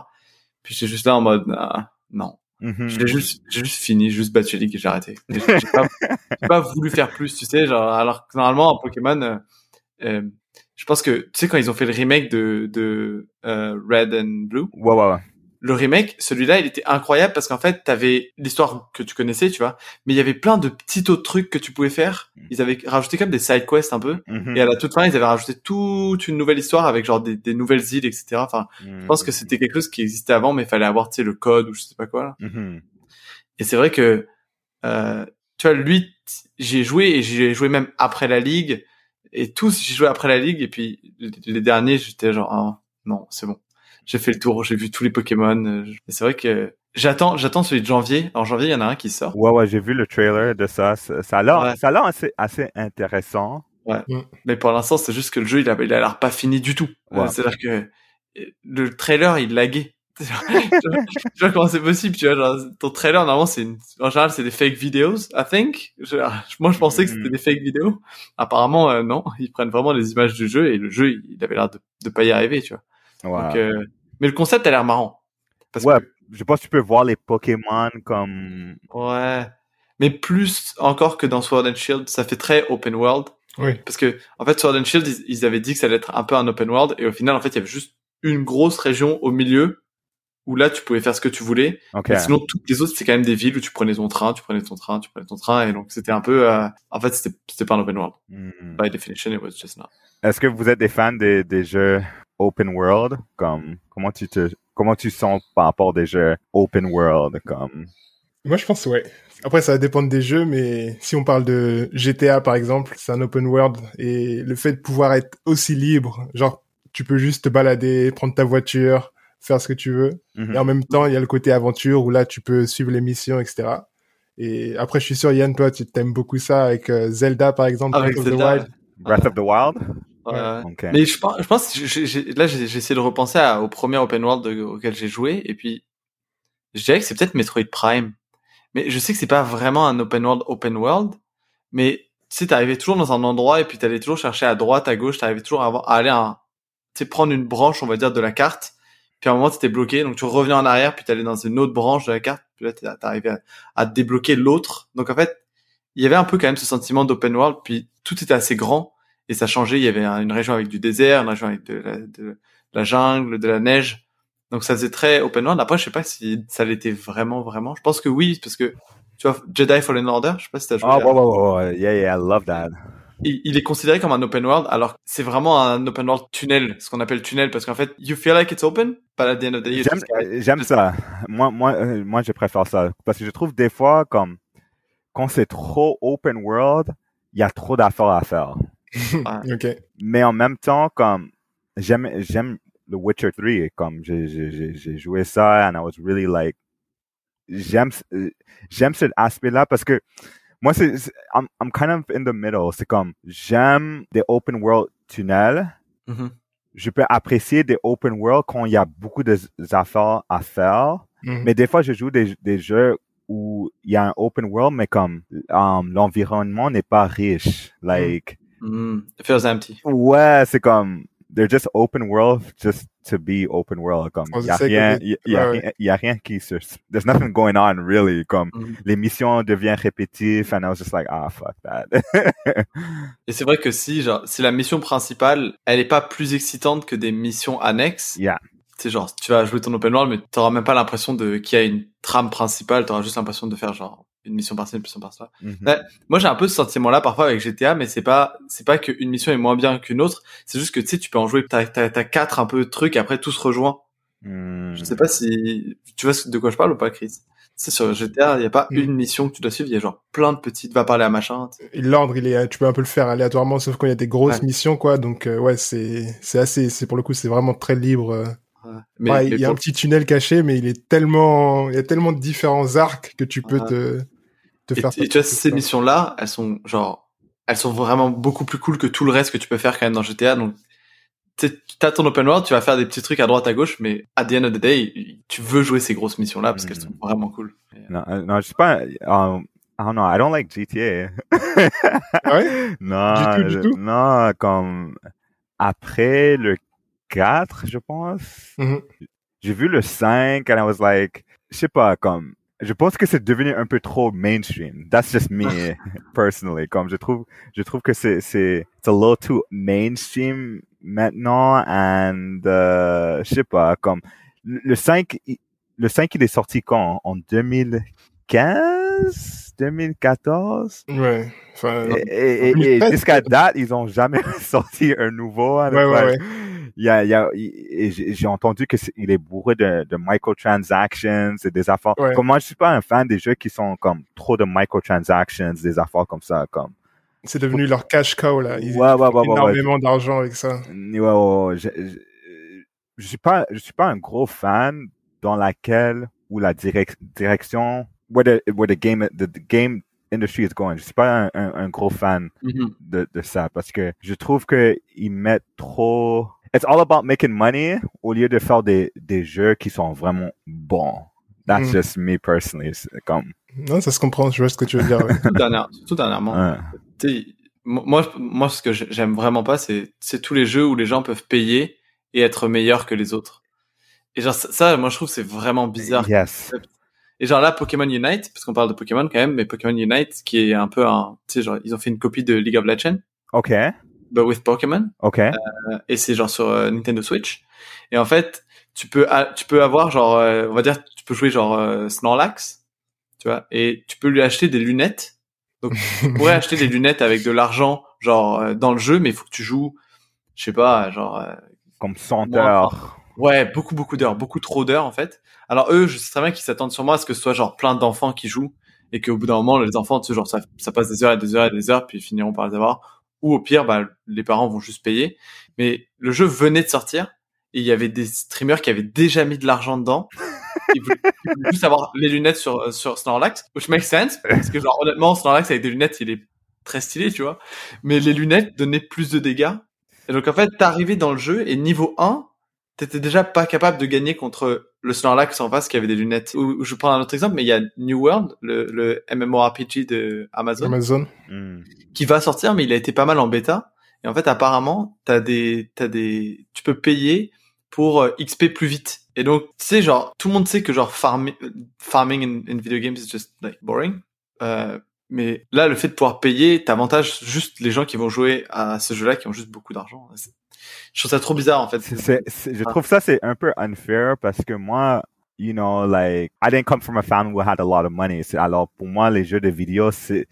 Puis j'étais juste là en mode, ah, non. Mhm. Je l'ai juste, j'ai juste fini, j'ai juste battu League et j'ai arrêté. J'ai j'ai pas, j'ai pas voulu faire plus, tu sais, genre, alors que normalement, en Pokémon, euh, euh, je pense que, tu sais, quand ils ont fait le remake de, de euh, Red and Blue, Ouais, ouais, ouais. Le remake, celui-là, il était incroyable parce qu'en fait, t'avais l'histoire que tu connaissais, tu vois, mais il y avait plein de petits autres trucs que tu pouvais faire. Ils avaient rajouté comme des side quests un peu. Mhm. Et à la toute fin, ils avaient rajouté toute une nouvelle histoire avec genre des, des nouvelles îles, etc. Enfin, je pense que c'était quelque chose qui existait avant, mais il fallait avoir, tu sais, le code ou je sais pas quoi. Là. Mhm. Et c'est vrai que, euh, tu vois, lui, t- j'y ai joué et j'y ai joué même après la ligue. Et tous, j'ai joué après la ligue. Et puis, les, les derniers, j'étais genre, ah, non, c'est bon. J'ai fait le tour, j'ai vu tous les Pokémon. euh, Et c'est vrai que j'attends, j'attends celui de janvier. En janvier, il y en a un qui sort. Ouais, ouais, j'ai vu le trailer de ça. Ça a l'air, Ouais. ça a l'air assez, assez intéressant. Mais pour l'instant, c'est juste que le jeu, il a, il a l'air pas fini du tout. Euh, Ouais. C'est-à-dire que euh, le trailer, il laguait. tu vois tu vois comment c'est possible, tu vois, genre, ton trailer, normalement, c'est une, en général, c'est des fake videos, I think. Je- moi, je pensais que c'était des fake vidéos. Apparemment, euh, non. Ils prennent vraiment les images du jeu et le jeu, il avait l'air de, de pas y arriver, tu vois. Ouais. Donc, euh, mais le concept a l'air marrant. Parce Ouais, que, je pense que tu peux voir les Pokémon comme, ouais. Mais plus encore que dans Sword and Shield, ça fait très open world. Oui. Parce que, en fait, Sword and Shield, ils, ils avaient dit que ça allait être un peu un open world, et au final, en fait, il y avait juste une grosse région au milieu, où là, tu pouvais faire ce que tu voulais. ok. Et sinon, toutes les autres, c'était quand même des villes où tu prenais ton train, tu prenais ton train, tu prenais ton train, et donc c'était un peu, euh, en fait, c'était, c'était pas un open world. Hmm. By definition, it was just not. Est-ce que vous êtes des fans des, des jeux open world? Comme, comment tu te comment tu sens par rapport des jeux open world comme? Moi, je pense ouais. Après, ça va dépendre des jeux, mais si on parle de GTA par exemple, c'est un open world et le fait de pouvoir être aussi libre, genre tu peux juste te balader, prendre ta voiture, faire ce que tu veux, Mhm. et en même temps il y a le côté aventure où là tu peux suivre les missions, etc. Et après, je suis sûr Yann, toi, tu t'aimes beaucoup ça avec euh, Zelda par exemple, Avec Breath of the Wild. Breath of the Wild? Ouais. Mais je pense, je pense, j'ai- j'ai- là, j'ai j'ai essayé de repenser à- au premier open world de- auquel j'ai joué, et puis je dirais que c'est peut-être Metroid Prime. Mais je sais que c'est pas vraiment un open world open world, mais tu sais, t'arrivais toujours dans un endroit et puis t'allais toujours chercher à droite, à gauche, t'arrivais toujours à, avoir- à aller à, tu sais, prendre une branche, on va dire, de la carte. Puis à un moment, t'étais bloqué, donc tu revenais en arrière, puis t'allais dans une autre branche de la carte, puis là, t'arrivais à, à débloquer l'autre. Donc en fait, il y avait un peu quand même ce sentiment d'open world, puis tout était assez grand et ça changeait. Il y avait un- une région avec du désert, une région avec de la, de la jungle, de la neige. Donc ça faisait très open world. Après, je sais pas si ça l'était vraiment, vraiment. Je pense que oui, parce que tu vois, Jedi Fallen Order, je sais pas si t'as joué. Oh, à- wow, wow. Yeah, yeah, I love that. il, il est considéré comme un open world, alors c'est vraiment un open world tunnel, ce qu'on appelle tunnel, parce qu'en fait, you feel like it's open, but at the end of the day, J'aime, euh, j'aime ça. Moi, moi, euh, moi, je préfère ça parce que je trouve des fois comme quand c'est trop open world, il y a trop d'affaires à faire. ok. Mais en même temps, comme j'aime, j'aime The Witcher 3, comme j'ai, j'ai, j'ai- j'ai joué ça and I was really like, j'aime, j'aime cet aspect-là parce que moi, c'est, I'm, I'm kind of in the middle. C'est comme j'aime des open world tunnels. Mhm. Je peux apprécier des open world quand il y a beaucoup de affaires à faire. Mhm. Mais des fois, je joue des, des jeux où il y a un open world, mais comme um, l'environnement n'est pas riche. Like, Mm, it feels empty. ouais, c'est comme they're just open world just to be open world. Comme il y a rien, il y, a- y a y a rien qui se, there's nothing going on really. Comme Mhm. les missions deviennent répétitives, and I was just like, ah fuck that. Et c'est vrai que si, genre, si la mission principale, elle est pas plus excitante que des missions annexes, yeah. c'est genre, tu vas jouer ton open world, mais t'auras même pas l'impression de qu'il y a une trame principale, t'auras juste l'impression de faire genre une mission par-ci, une mission par-là. Mhm. Ouais. Moi, j'ai un peu ce sentiment-là parfois avec GTA, mais c'est pas, c'est pas qu'une mission est moins bien qu'une autre. C'est juste que tu sais, tu peux en jouer, t'as, t'as, t'as quatre un peu de trucs, et après tout se rejoint. Hmm. Je sais pas si tu vois de quoi je parle ou pas, Chris? Tu sais, sur GTA, il y a pas Mm. une mission que tu dois suivre, il y a genre plein de petites, va parler à machin. L'ordre, il est, tu peux un peu le faire aléatoirement, sauf quand il y a des grosses Ouais. missions, quoi. Donc, euh, ouais, c'est, c'est assez, c'est pour le coup, c'est vraiment très libre. Ouais. Mais, Ouais, mais il y a un petit tunnel caché, mais il est tellement, il y a tellement de différents arcs que tu peux Ouais. te, te et, faire. et tu vois, ces missions-là, elles sont genre, elles sont vraiment beaucoup plus cool que tout le reste que tu peux faire quand même dans GTA. Donc, t'as ton open world, tu vas faire des petits trucs à droite, à gauche, mais at the end of the day, tu veux jouer ces grosses missions-là parce Mm. qu'elles sont vraiment cool. Non, euh, non, je sais pas. Um, I don't know. I don't like GTA. Ah ouais? non, Du tout, du tout? non, comme après le 4, je pense. Mhm. J'ai vu le 5 and I was like, je sais pas, comme, je pense que c'est devenu un peu trop mainstream. That's just me, personally. Comme, je trouve, je trouve que c'est, c'est, it's a little too mainstream maintenant and, euh, je sais pas, comme, le le 5, il- le 5, il est sorti quand? En 2015? 2014? Ouais. Enfin, Et, et, et, et 2013, jusqu'à date, ils ont jamais sorti un nouveau. Ouais, ouais, like, ouais. Il y a, il y a, j'ai j'ai entendu que c'est- il est bourré de, de microtransactions et des affaires. Ouais. Comme moi, je suis pas un fan des jeux qui sont comme trop de microtransactions, des affaires comme ça, comme. c'est devenu leur cash cow, là. Ils Ouais, ouais, ouais, ouais, ouais. énormément d'argent avec ça. Ouais, ouais, ouais, je, je, je suis pas, je suis pas un gros fan dans laquelle où la direc- direction, where the, where the game, the, the game industry is going. Je suis pas un, un, un gros fan mhm. de, de ça parce que je trouve que ils mettent trop. It's all about making money au lieu de faire des, des jeux qui sont vraiment bons. That's Mm. just me personally. Comme, Non, ça se comprend, je vois ce que tu veux dire. ouais. Tout dernière- dernièrement. ouais. Moi, moi, ce que j'ai- j'aime vraiment pas, c'est, c'est tous les jeux où les gens peuvent payer et être meilleurs que les autres. Et genre, ça, ça, moi, je trouve que c'est vraiment bizarre. Yes. Et genre là, Pokémon Unite, parce qu'on parle de Pokémon quand même, mais Pokémon Unite, qui est un peu un, tu sais, genre, ils ont fait une copie de League of Legends, OK. But with Pokémon, OK. euh, et c'est genre sur euh, Nintendo Switch. Et en fait, tu peux, tu peux avoir genre, euh, on va dire, tu peux jouer genre euh, Snorlax, tu vois, et tu peux lui acheter des lunettes. Donc, tu pourrais acheter des lunettes avec de l'argent, genre euh, dans le jeu, mais il faut que tu joues, je sais pas, genre. euh, Comme 100 Moi, heures. Ouais, beaucoup, beaucoup d'heures, beaucoup trop d'heures en fait. Alors eux, je sais très bien qu'ils s'attendent sur moi à ce que ce soit genre plein d'enfants qui jouent et qu'au bout d'un moment, les enfants, tu sais, genre ça, ça passe des heures et des heures et des heures, puis ils finiront par les avoir. Ou au pire, bah, les parents vont juste payer. Mais le jeu venait de sortir et il y avait des streamers qui avaient déjà mis de l'argent dedans. Ils voulaient, juste avoir les lunettes sur sur Snorlax, which makes sense parce que genre honnêtement, Snorlax avec des lunettes, il est très stylé, tu vois. Mais les lunettes donnaient plus de dégâts. Et donc en fait, t'arrivais dans le jeu et niveau 1, t'étais déjà pas capable de gagner contre le Snorlax en face qui avait des lunettes. Ou, ou je prends un autre exemple, mais il y a New World, le, le MMORPG de Amazon, Amazon. Hmm. qui va sortir, mais il a été pas mal en bêta. Et en fait, apparemment, t'as des, t'as des, tu peux payer pour euh, XP plus vite. Et donc, tu sais, genre, tout le monde sait que genre farming, farming in, in video games is just like boring. Euh, mais là, le fait de pouvoir payer, t'avantages juste les gens qui vont jouer à ce jeu-là, qui ont juste beaucoup d'argent. Je trouve ça trop bizarre, en fait. Je trouve ça c'est un peu unfair parce que moi, you know, like I didn't come from a family who had a lot of money. Alors pour moi, les jeux de vidéo, c'est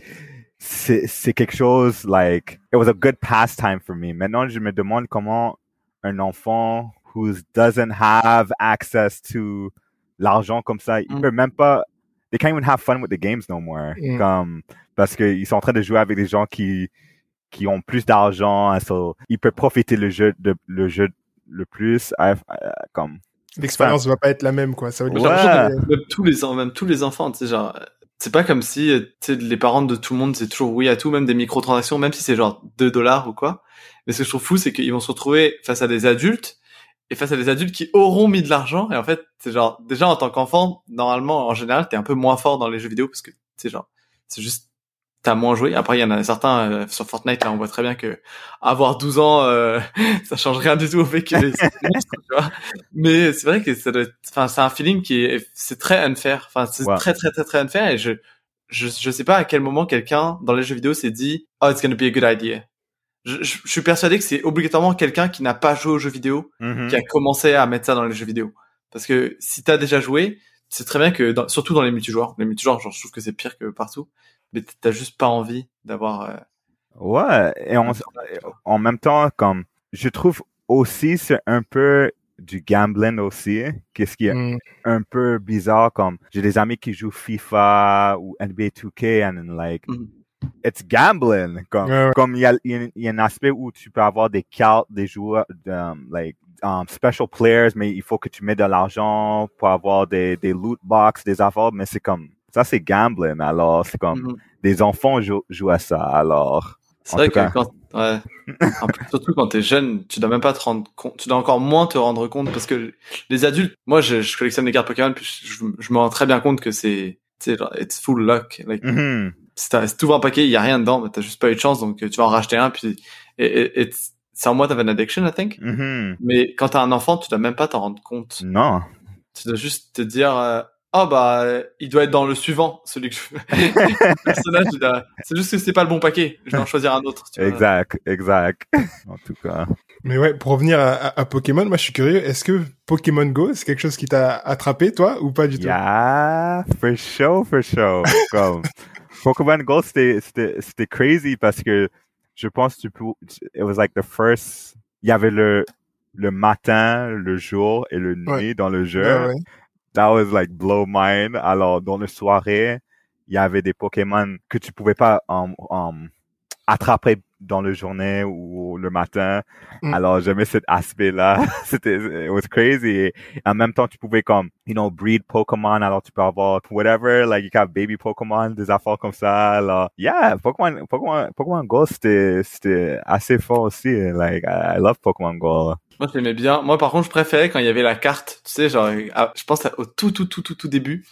c'est c'est quelque chose like it was a good pastime for me. Maintenant, je me demande comment un enfant who doesn't have access to l'argent comme ça, il Mm. peut même pas they can't even have fun with the games no more. Mm. Comme parce qu'ils sont en train de jouer avec des gens qui qui ont plus d'argent, so, ils peuvent profiter le jeu de le jeu le plus comme L'expérience va pas être la même, quoi. Ça va être Ouais. que même tous les même tous les enfants, tu sais genre c'est pas comme si tu sais les parents de tout le monde c'est toujours oui à tout, même des microtransactions, même si c'est genre 2 dollars ou quoi. Mais ce que je trouve fou, c'est qu'ils vont se retrouver face à des adultes et face à des adultes qui auront mis de l'argent et en fait c'est genre déjà en tant qu'enfant normalement en général t'es un peu moins fort dans les jeux vidéo parce que c'est genre c'est juste t'as moins joué. Après, il y en a certains euh, sur Fortnite, là, on voit très bien que avoir 12 ans, euh, ça change rien du tout au fait que les. Mais c'est vrai que ça doit être- enfin, c'est un feeling qui est, c'est très unfair. Enfin, c'est Ouais. très, très, très, très unfair et je, je, je sais pas à quel moment quelqu'un dans les jeux vidéo s'est dit, oh, it's gonna be a good idea. Je, je, je suis persuadé que c'est obligatoirement quelqu'un qui n'a pas joué aux jeux vidéo Mhm. qui a commencé à mettre ça dans les jeux vidéo. Parce que si t'as déjà joué, c'est très bien que, dans- surtout dans les multijoueurs, les multijoueurs, genre, je trouve que c'est pire que partout, mais t'as juste pas envie d'avoir. euh, Ouais, et en, en même temps, comme, je trouve aussi c'est un peu du gambling aussi, qu'est-ce qui est Mm. un peu bizarre, comme, j'ai des amis qui jouent FIFA ou NBA 2K and then, like, Mhm. It's gambling, comme, Ouais, ouais. comme il y a, il y a- il y a un aspect où tu peux avoir des cartes, des joueurs, um, like, um, special players, mais il faut que tu mets de l'argent pour avoir des, des loot box, des affaires, mais c'est comme, ça c'est gambling, alors c'est comme, mhm. des enfants jouent, jouent à ça, alors. C'est vrai que cas. quand, ouais. En plus, surtout quand t'es jeune, tu dois même pas te rendre compte, tu dois encore moins te rendre compte parce que les adultes, moi, je, je collectionne des cartes Pokémon, puis je, je, je me rends très bien compte que c'est, tu sais, genre, it's full luck. Like, t'as- si t'ouvres un paquet, il y a rien dedans, mais t'as juste pas eu de chance, donc euh, tu vas en racheter un, puis, et, et, et c'est en moi of an addiction, I think. Mhm. Mais quand t'as un enfant, tu dois même pas t'en rendre compte. Non. Tu dois juste te dire, euh, ah bah, il doit être dans le suivant, celui que je... le personnage, c'est juste que c'est pas le bon paquet. Je dois en choisir un autre. tu vois. Exact, exact. En tout cas. Mais ouais, pour revenir à, à- à Pokémon, moi je suis curieux, est-ce que Pokémon Go, c'est quelque chose qui t'a attrapé, toi, ou pas du tout? Yeah, for sure, for sure. Comme, Pokémon Go, c'était, c'était, c'était crazy parce que je pense que tu peux, it was like the first, il y avait le, le matin, le jour et le nuit Ouais. dans le jeu. Ouais, ouais. That was like blow mind. Alors, dans les soirées, il y avait des Pokémon que tu pouvais pas um, um, attraper dans le journée ou le matin. Mm. Alors, j'aimais cet aspect-là. C'était, it was crazy. Et en même temps, tu pouvais comme, you know, breed Pokémon. Alors, tu peux avoir whatever, like, you can have baby Pokémon, des affaires comme ça. Alors, yeah, Pokémon, Pokémon, Pokémon Go, c'était, c'était assez fort aussi. Like, I, I love Pokémon Go. Moi, j'aimais bien. Moi, par contre, je préférais quand il y avait la carte. Tu sais, genre, à- je pense à- au tout, tout, tout, tout, tout début,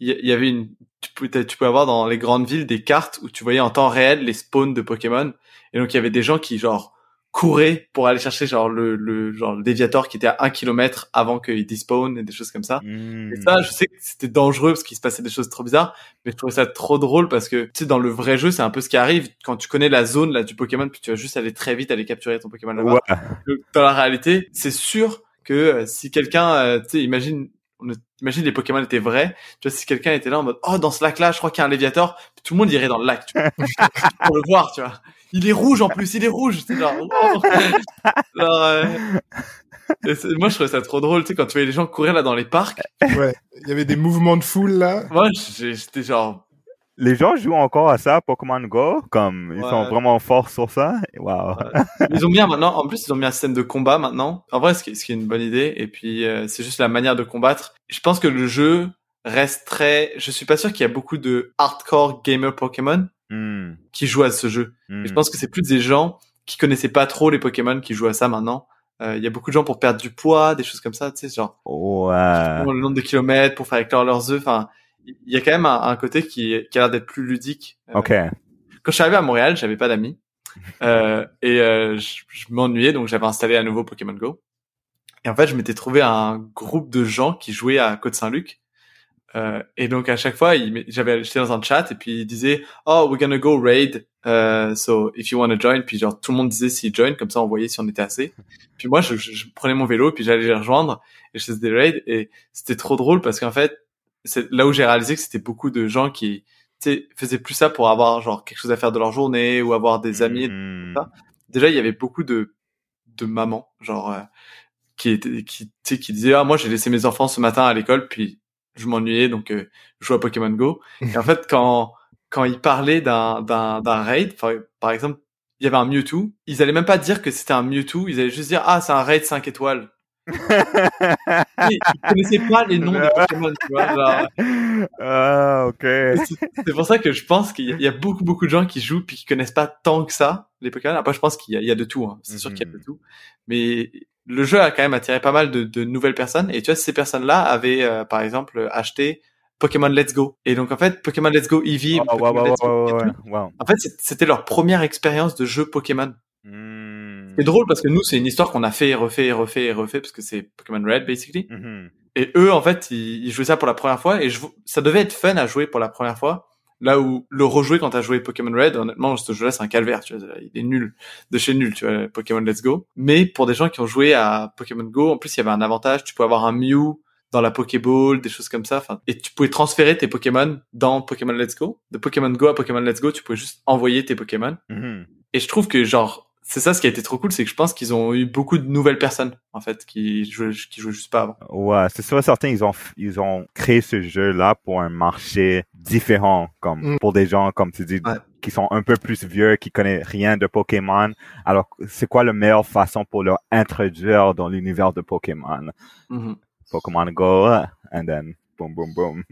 il y, avait une. Tu pouvais, tu pouvais avoir dans les grandes villes des cartes où tu voyais en temps réel les spawns de Pokémon. Et donc, il y avait des gens qui, genre, couraient pour aller chercher, genre, le, le, genre, le déviator qui était à un kilomètre avant qu'il despawn et des choses comme ça. Mm. Et ça, je sais que c'était dangereux parce qu'il se passait des choses trop bizarres, mais je trouvais ça trop drôle parce que, tu sais, dans le vrai jeu, c'est un peu ce qui arrive quand tu connais la zone, là, du Pokémon, puis tu vas juste aller très vite aller capturer ton Pokémon là-bas. Ouais. Dans la réalité, c'est sûr que euh, si quelqu'un, euh, tu sais, imagine, on imagine les Pokémon étaient vrais, tu vois, si quelqu'un était là en mode, oh, dans ce lac-là, je crois qu'il y a un Léviator, tout le monde irait dans le lac, tu vois, pour le voir, tu vois. il est rouge en plus, il est rouge. C'est genre, genre euh, moi je trouvais ça trop drôle, tu sais, quand tu voyais les gens courir là dans les parcs. Ouais. Il y avait des mouvements de foule là. Moi, j'étais genre, Les gens jouent encore à ça, Pokémon Go, comme ils Ouais. sont vraiment forts sur ça. Wow. ils ont un maintenant, en plus ils ont mis un système de combat maintenant. En vrai, ce qui est, une bonne idée. Et puis euh, c'est juste la manière de combattre. Je pense que le jeu reste très. Je suis pas sûr qu'il y a beaucoup de hardcore gamer Pokémon Hmm, qui jouent à ce jeu. hmm. Je pense que c'est plus des gens qui connaissaient pas trop les Pokémon qui jouent à ça maintenant. Euh, Il y a beaucoup de gens pour perdre du poids, des choses comme ça, tu sais, genre Ouais. le nombre de kilomètres, pour faire éclore leurs œufs. Enfin, il y a quand même un, un côté qui, qui a l'air d'être plus ludique. Euh, Ok. Quand je suis arrivé à Montréal, j'avais pas d'amis euh, et euh, je, je m'ennuyais, donc j'avais installé à nouveau Pokémon Go. Et en fait, je m'étais trouvé un groupe de gens qui jouaient à Côte-Saint-Luc. Euh, et donc à chaque fois, il j'avais j'étais dans un chat et puis il disait oh we're gonna go raid uh, so if you wanna join puis genre tout le monde disait s'il join comme ça on voyait si on était assez puis moi je, je- je prenais mon vélo puis j'allais les rejoindre et je faisais des raids et c'était trop drôle parce qu'en fait c'est là où j'ai réalisé que c'était beaucoup de gens qui tu sais faisaient plus ça pour avoir genre quelque chose à faire de leur journée ou avoir des amis ça. déjà il y avait beaucoup de de mamans genre euh, qui étaient qui tu sais qui disaient ah moi j'ai laissé mes enfants ce matin à l'école puis je m'ennuyais donc euh, je jouais à Pokémon Go. Et en fait quand quand ils parlaient d'un d'un d'un raid par, par exemple il y avait un Mewtwo. Ils allaient même pas dire que c'était un Mewtwo ils allaient juste dire ah c'est un raid 5 étoiles ils connaissaient pas les noms des Pokémon tu vois genre, ah, ok. c'est pour ça que je pense qu'il y, a- il y a beaucoup beaucoup de gens qui jouent puis qui connaissent pas tant que ça les Pokémon. Après, je pense qu'il y a, il y a de tout. Hein. C'est sûr qu'il y a de tout. Mais le jeu a quand même attiré pas mal de, de nouvelles personnes. Et tu vois, ces personnes-là avaient, euh, par exemple, acheté Pokémon Let's Go. Et donc, en fait, Pokémon Let's Go Eevee, Oh, Pokémon Go Pikachu, ouais. Wow. en fait, c'était leur première expérience de jeu Pokémon. C'est drôle parce que nous, c'est une histoire qu'on a fait refait refait refait parce que c'est Pokémon Red, basically. Mhm. Et eux, en fait, ils, ils jouaient ça pour la première fois et je, ça devait être fun à jouer pour la première fois. Là où le rejouer quand t'as joué Pokémon Red, honnêtement, ce jeu-là, c'est un calvaire, tu vois. Il est nul. De chez nul, tu vois, Pokémon Let's Go. Mais pour des gens qui ont joué à Pokémon Go, en plus, il y avait un avantage. Tu pouvais avoir un Mew dans la Pokéball, des choses comme ça. Enfin, et tu pouvais transférer tes Pokémon dans Pokémon Let's Go. De Pokémon Go à Pokémon Let's Go, tu pouvais juste envoyer tes Pokémon. Mhm. Et je trouve que, genre, c'est ça ce qui a été trop cool, c'est que je pense qu'ils ont eu beaucoup de nouvelles personnes, en fait, qui jouaient, qui jouaient juste pas avant. Ouais, c'est sûr certain, ils ont, ils ont créé ce jeu-là pour un marché différent, comme Mm. pour des gens, comme tu dis, Ouais. qui sont un peu plus vieux, qui connaissent rien de Pokémon. Alors, c'est quoi la meilleure façon pour leur introduire dans l'univers de Pokémon? Mhm. Pokémon Go, and then, boom, boom, boom.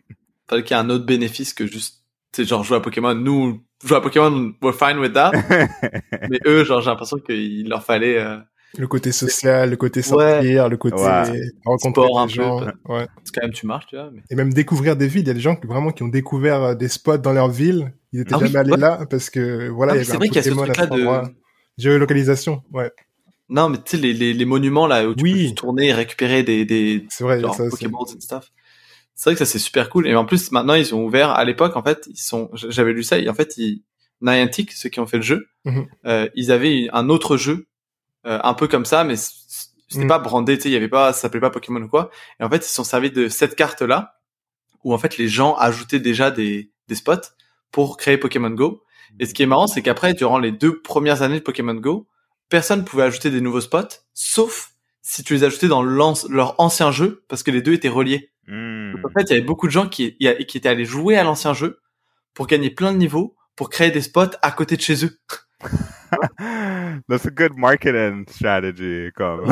fallait qu'il y ait un autre bénéfice que juste, tu sais, genre jouer à Pokémon. Nous, jouer à Pokémon, we're fine with that. mais eux, genre, j'ai l'impression qu'il leur fallait euh, Le côté social, le côté Ouais. sortir, le côté Ouais. rencontrer Sport un des peu, gens. peut- Ouais. parce que quand même tu marches, tu vois. Mais... Et même découvrir des villes. Il y a des gens qui, vraiment qui ont découvert euh, des spots dans leur ville. Ils étaient Ah oui, jamais allés ouais. là parce que voilà, Ah, il y avait vrai un qu'il y a ce Pokémon à de... Géolocalisation, ouais. Non, mais tu sais, les, les, les monuments là où tu Oui. peux tourner et récupérer des, des C'est vrai, genre ça. Pokéballs et stuff. C'est vrai que ça c'est super cool. Et en plus, maintenant, ils ont ouvert, à l'époque, en fait, ils sont, j'avais lu ça, et en fait, ils, Niantic, ceux qui ont fait le jeu, Mhm. euh, ils avaient un autre jeu, euh, un peu comme ça, mais c'était Mhm. pas brandé, tu sais, il y avait pas, ça s'appelait pas Pokémon ou quoi. Et en fait, ils se sont servis de cette carte-là, où en fait, les gens ajoutaient déjà des, des spots pour créer Pokémon Go. Et ce qui est marrant, c'est qu'après, durant les deux premières années de Pokémon Go, personne pouvait ajouter des nouveaux spots, sauf si tu les ajoutais dans leur ancien jeu, parce que les deux étaient reliés. Hmm. En fait, il y avait beaucoup de gens qui, y a- qui étaient allés jouer à l'ancien jeu pour gagner plein de niveaux, pour créer des spots à côté de chez eux. That's a good marketing strategy, comme.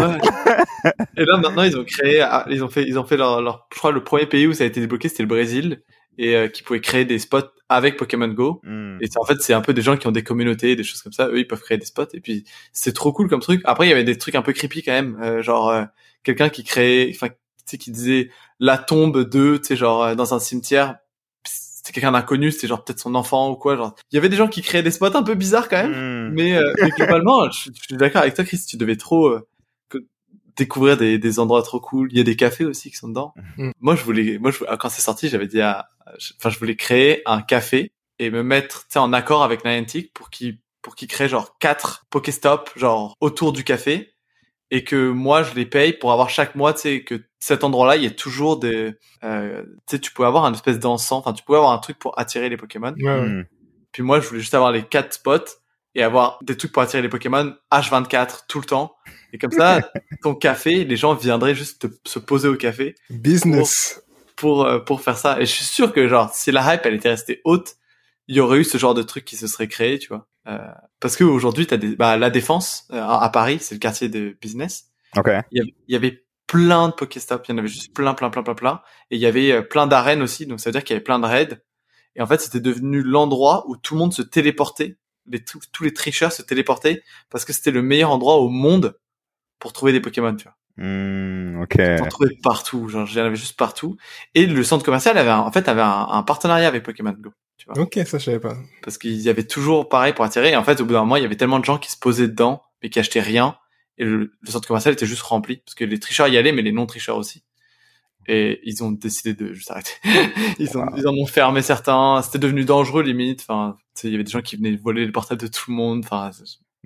Et là, maintenant, ils ont créé, ah, ils ont fait, ils ont fait leur, leur, je crois, le premier pays où ça a été débloqué, c'était le Brésil, et euh, qui pouvait créer des spots avec Pokémon Go. Hmm. Et c'est- en fait, c'est un peu des gens qui ont des communautés, des choses comme ça. Eux, ils peuvent créer des spots. Et puis, c'est trop cool comme truc. Après, il y avait des trucs un peu creepy quand même. euh, genre, euh, quelqu'un qui créait, enfin, sais, qui disait la tombe de, tu sais, genre, euh, dans un cimetière. C'était quelqu'un d'inconnu, c'était genre peut-être son enfant ou quoi. Genre, il y avait des gens qui créaient des spots un peu bizarres quand même. Hmm. Mais, euh, mais globalement, je, je suis d'accord avec toi, Chris. Tu devais trop euh, que- découvrir des, des endroits trop cool. Il y a des cafés aussi qui sont dedans. Mm. Moi, je voulais, moi, je, quand c'est sorti, j'avais dit à, je- enfin, je voulais créer un café et me mettre, tu sais, en accord avec Niantic pour qu'il, pour qu'il crée genre quatre Pokéstop, genre autour du café et que moi je les paye pour avoir chaque mois, tu sais, que cet endroit-là, il y a toujours des, euh, tu sais, tu pouvais avoir un espèce d'encens, enfin, tu pouvais avoir un truc pour attirer les Pokémon. Ouais, ouais. Hmm. Puis moi, je voulais juste avoir les quatre spots et avoir des trucs pour attirer les Pokémon H24 tout le temps. Et comme ça, ton café, les gens viendraient juste se poser au café. Business. Pour, pour, pour, faire ça. Et je suis sûr que genre, si la hype, elle était restée haute, il y aurait eu ce genre de truc qui se serait créé, tu vois. Euh, parce que aujourd'hui, t'as des, bah, la défense euh, à Paris, c'est le quartier de business. Ok. Il y avait, il y avait plein de Pokéstop, il y en avait juste plein, plein, plein, plein, plein. Et il y avait euh, plein d'arènes aussi, donc ça veut dire qu'il y avait plein de raids. Et en fait, c'était devenu l'endroit où tout le monde se téléportait. Les, tous les tricheurs se téléportaient parce que c'était le meilleur endroit au monde pour trouver des Pokémon, tu vois. Mmh, ok. T'en trouvais partout, genre j'en avais juste partout. Et le centre commercial avait en fait avait un, un, partenariat avec Pokémon Go. Tu vois. Ok, ça je savais pas. Parce qu'il y avait toujours pareil pour attirer. Et en fait, au bout d'un moment, il y avait tellement de gens qui se posaient dedans mais qui achetaient rien. Et le, le centre commercial était juste rempli parce que les tricheurs y allaient, mais les non tricheurs aussi. Et ils ont décidé de juste arrêter. ils, ont, ils en ont fermé certains. C'était devenu dangereux limite. Enfin, il y avait des gens qui venaient voler le portable de tout le monde. Enfin,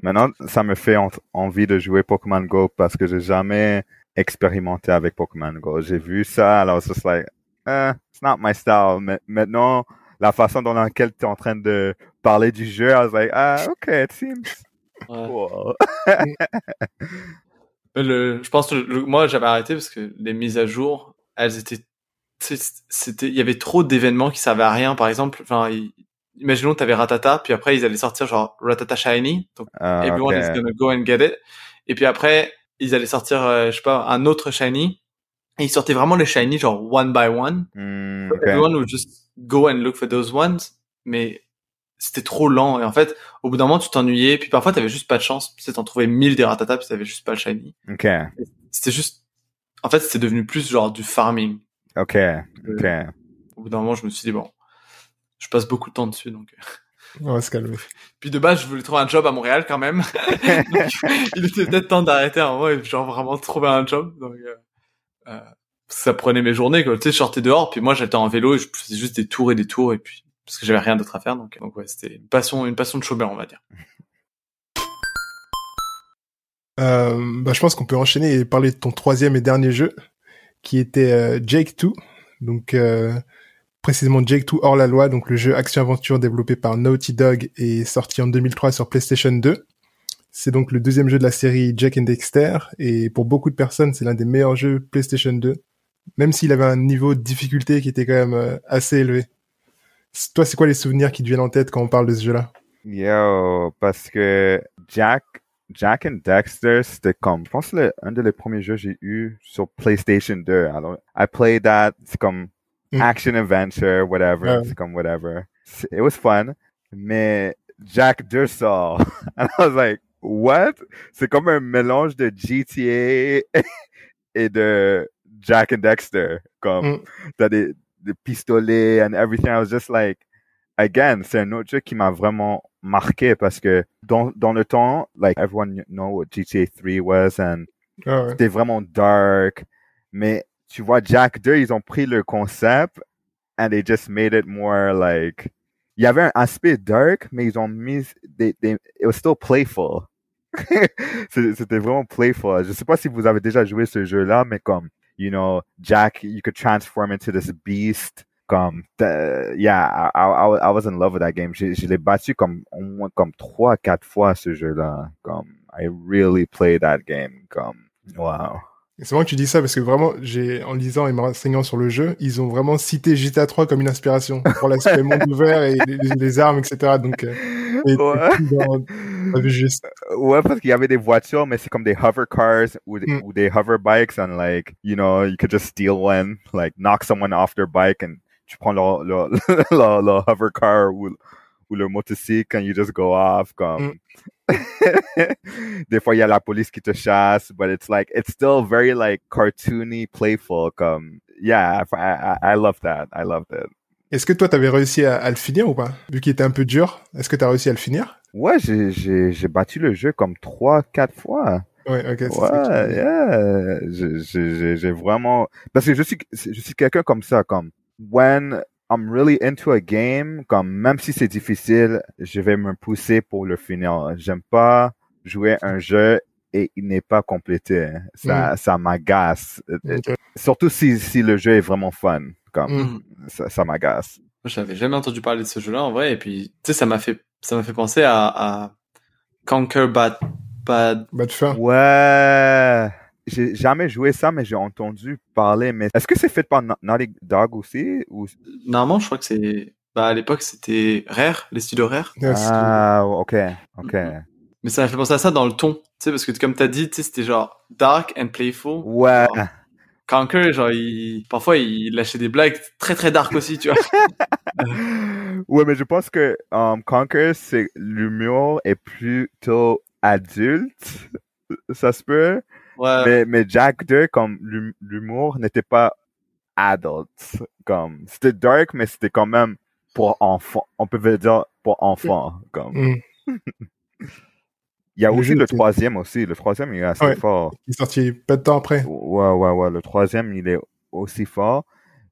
Maintenant, ça me fait envie de jouer Pokémon Go parce que j'ai jamais expérimenté avec Pokémon Go. J'ai vu ça, alors c'est just like, eh, it's not my style. Mais maintenant, la façon dans laquelle tu es en train de parler du jeu, I was like, ah, ok, it seems Ouais. cool. le, je pense que le- moi j'avais arrêté parce que les mises à jour, elles étaient, c'était, il y avait trop d'événements qui servaient à rien. Par exemple, enfin, il- imaginons t'avais Ratata, puis après ils allaient sortir genre Ratata Shiny, donc Ah, everyone is gonna go and get it. Et puis après ils allaient sortir, euh, je sais pas, un autre Shiny. Et ils sortaient vraiment les Shiny genre one by one. Hmm, ok. Everyone would just go and look for those ones, mais c'était trop lent. Et en fait, au bout d'un moment, tu t'ennuyais. Puis parfois, t'avais juste pas de chance. Tu sais, t'en trouvais mille des Ratata, puis t'avais juste pas le shiny. Ok. C'était juste, en fait, c'était devenu plus genre du farming. Ok. Ok. Au bout d'un moment, je me suis dit bon, je passe beaucoup de temps dessus, donc. On va se calmer. Puis de base, je voulais trouver un job à Montréal quand même. Donc, il était peut-être temps d'arrêter un moment et genre vraiment trouver un job. Donc, euh, euh, ça prenait mes journées, quoi. Tu sais, je sortais dehors, puis moi, j'étais en vélo et je faisais juste des tours et des tours et puis, parce que j'avais rien d'autre à faire. Donc, donc ouais, c'était une passion, une passion de chômeur, on va dire. Euh, bah, je pense qu'on peut enchaîner et parler de ton troisième et dernier jeu, qui était euh, Jake 2. Donc, euh, précisément Jake 2 hors la loi, donc le jeu action-aventure développé par Naughty Dog et sorti en 2003 sur PlayStation 2. C'est donc le deuxième jeu de la série Jack and Dexter, et pour beaucoup de personnes, c'est l'un des meilleurs jeux PlayStation 2, même s'il avait un niveau de difficulté qui était quand même euh, assez élevé. Toi, c'est quoi les souvenirs qui te viennent en tête quand on parle de ce jeu-là? Yo, parce que Jack, Jack and Dexter, c'était comme, je pense le, un de les premiers jeux que j'ai eu sur PlayStation 2. Alors, I played that, c'est comme Mm. action adventure, whatever, Ouais. c'est comme whatever. It was fun, mais Jack 2 sort. And I was like, what? C'est comme un mélange de GTA et de Jack and Dexter. Comme, Mm. t'as des, des pistolets and everything. I was just like, again, c'est un autre jeu qui m'a vraiment marqué parce que dans, dans le temps, like everyone know what GTA 3 was and ouais. c'était vraiment dark. Mais tu vois, Jack 2, ils ont pris le concept and they just made it more like, il y avait un aspect dark, mais ils ont mis, it was still playful. C'était vraiment playful. Je sais pas si vous avez déjà joué ce jeu-là, mais comme, you know, Jack, you could transform into this beast. Comme, yeah, I was in love with that game. Je, je l'ai battu comme, au moins comme trois, quatre fois ce jeu-là. Comme, I really played that game. Comme, wow. C'est marrant que tu dis ça parce que vraiment, j'ai, en lisant et me renseignant sur le jeu, ils ont vraiment cité GTA 3 comme une inspiration pour l'aspect monde ouvert et les, les armes, etc. Donc, euh, et- Ouais. dans- juste. Ouais, parce qu'il y avait des voitures, mais c'est comme des hover cars ou, des- Mm. ou des hover bikes, and like, you know, you could just steal one, like knock someone off their bike, and tu prends leur, leur, leur, leur hover car ou, ou le motocycle, and you just go off, comme. des fois, il y a la police qui te chasse, but it's like, it's still very like cartoony, playful, comme, yeah, I, I, I love that, I love that. Est-ce que toi, t'avais réussi à, à le finir ou pas? Vu qu'il était un peu dur, est-ce que t'as réussi à le finir? Ouais, j'ai, j'ai, j'ai battu le jeu comme trois, quatre fois. Ouais, ok. Ouais, yeah. J'ai vraiment parce que je suis je suis quelqu'un comme ça comme when I'm really into a game comme même si c'est difficile, je vais me pousser pour le finir. J'aime pas jouer un jeu et il n'est pas complété. Ça ça m'agace. Ok. Surtout si si le jeu est vraiment fun comme Mm. ça, ça m'agace. J'avais jamais entendu parler de ce jeu-là en vrai, et puis tu sais, ça m'a fait, ça m'a fait penser à, à Conquer Bad, Bad. Ouais. J'ai jamais joué ça, mais j'ai entendu parler. Mais est-ce que c'est fait par Na- Naughty Dog aussi ou... Normalement, je crois que c'est, bah, à l'époque, c'était Rare, les studios Rare. C'est- Ah, ok, ok. Mais ça m'a fait penser à ça dans le ton. Tu sais, parce que comme t'as dit, tu sais, c'était genre dark and playful. Ouais. Genre, Conquer, genre, il, parfois, il lâchait des blagues très très dark aussi, tu vois. Ouais, mais je pense que um, Conquer, c'est l'humour est plutôt adulte, ça se peut. Ouais. Mais, mais Jack 2, comme l'hum- l'humour n'était pas adult, comme c'était dark, mais c'était quand même pour enfants. On peut dire pour enfants, comme. Mm. Il y a Le aussi le troisième aussi. Le troisième, il est assez Ouais. fort. Il est sorti pas de temps après. Ouais, ouais, ouais. Le troisième, il est aussi fort.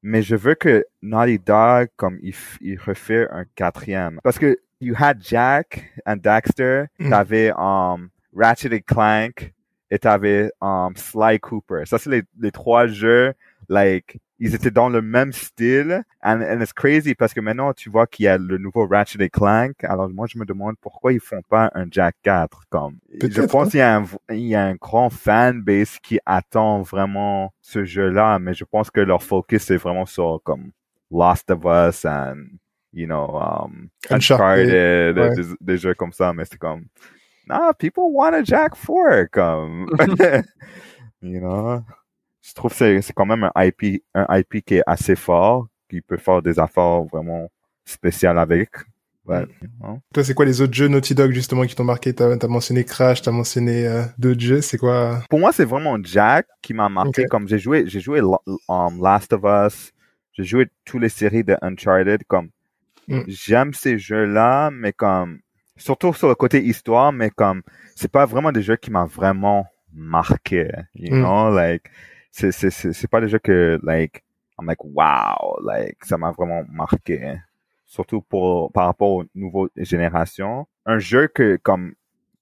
Mais je veux que Naughty Dog, comme, il, il refait un quatrième. Parce que you had Jack and Daxter, Mm. t'avais um, Ratchet et Clank, et t'avais um, Sly Cooper. Ça, c'est les, les trois jeux, like, ils étaient dans le même style. And, and it's crazy parce que maintenant, tu vois qu'il y a le nouveau Ratchet et Clank. Alors, moi, je me demande pourquoi ils font pas un Jack 4, comme. Je pense hein. qu'il y a un, il y a un grand fanbase qui attend vraiment ce jeu-là, mais je pense que leur focus est vraiment sur, comme, Last of Us and, you know, um, Uncharted, Uncharted, ouais. des, des jeux comme ça, mais c'est comme, nah, people want a Jack 4, comme, you know? Je trouve que c'est, quand même un IP, un IP qui est assez fort, qui peut faire des affaires vraiment spéciales avec. Ouais, know? Toi, c'est quoi les autres jeux Naughty Dog justement qui t'ont marqué? T'as as mentionné Crash, t'as mentionné euh, d'autres jeux. C'est quoi? Pour moi, c'est vraiment Jack qui m'a marqué. Comme j'ai joué, j'ai joué um, Last of Us, j'ai joué toutes les séries de Uncharted. Comme Mm. j'aime ces jeux-là, mais comme surtout sur le côté histoire, mais comme c'est pas vraiment des jeux qui m'ont vraiment marqué. You Mm. know, like c'est c'est c'est pas des jeux que like I'm like wow, like ça m'a vraiment marqué. Surtout pour par rapport aux nouvelles générations. Un jeu que comme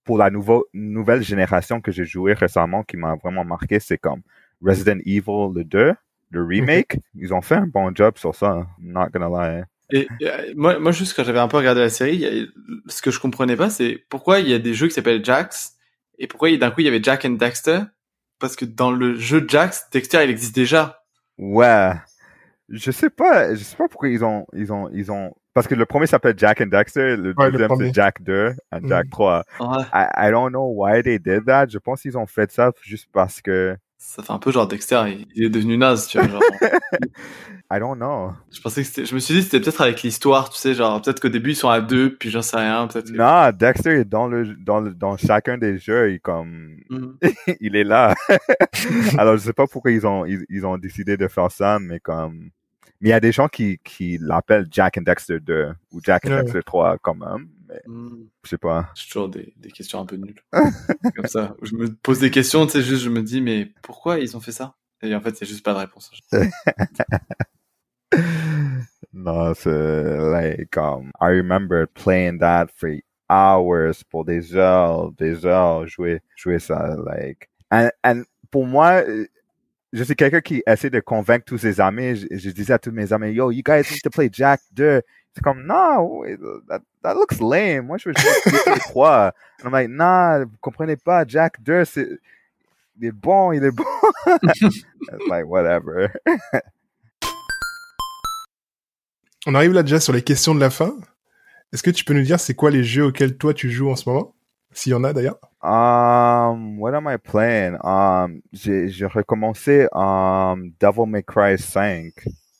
pour la nouveau, nouvelle génération que j'ai joué récemment qui m'a vraiment marqué, c'est comme Resident Evil le 2, le remake. Ils ont fait un bon job sur ça, not gonna lie. Et moi, moi, juste quand j'avais un peu regardé la série, a- ce que je comprenais pas, c'est pourquoi il y a des jeux qui s'appellent Jax et pourquoi d'un coup il y avait Jack and Daxter? Parce que dans le jeu Jax, Dexter il existe déjà. Ouais. Je sais pas, je sais pas pourquoi ils ont, ils ont, ils ont, parce que le premier s'appelle Jack and Dexter, le Ouais, deuxième c'est Jack 2 et Jack Mhm. 3. Ouais. I, I don't know why they did that. Je pense qu'ils ont fait ça juste parce que, Ça fait un peu genre Dexter, il, est devenu naze, tu vois. Genre. I don't know. je pensais que c'était, je me suis dit c'était peut-être avec l'histoire, tu sais, genre peut-être qu'au début ils sont à deux, puis j'en sais rien, peut-être. que- Non, Dexter est dans le, dans le, dans chacun des jeux, il comme, Mhm. il est là. Alors, je sais pas pourquoi ils ont, ils, ils ont décidé de faire ça, mais comme, mais il y a des gens qui, qui l'appellent Jack and Dexter 2 ou Jack and Ouais. Dexter 3 quand même, mais Mhm. je sais pas. J'ai toujours des, des questions un peu nulles. Comme ça. où Je me pose des questions, tu sais, juste je me dis, mais pourquoi ils ont fait ça? Et en fait, a juste pas de réponse. Non, c'est, like, um, I remember playing that for hours pour des heures, des heures, jouer, jouer ça, like, and, and pour moi, euh, je suis quelqu'un qui essaie de convaincre tous ses amis. Je, je disais à tous mes amis, yo, you guys need to play Jack 2. C'est comme, non, that, that looks lame. Moi, je veux jouer GTA 3. And I'm like, nah, vous comprenez pas, Jack 2, c'est, il est bon, il est bon. It's like, whatever. On arrive là déjà sur les questions de la fin. Est-ce que tu peux nous dire c'est quoi les jeux auxquels toi tu joues en ce moment? S'il y en a d'ailleurs. Um, what am I playing? Um, j'ai, j'ai recommencé um, Devil May Cry 5,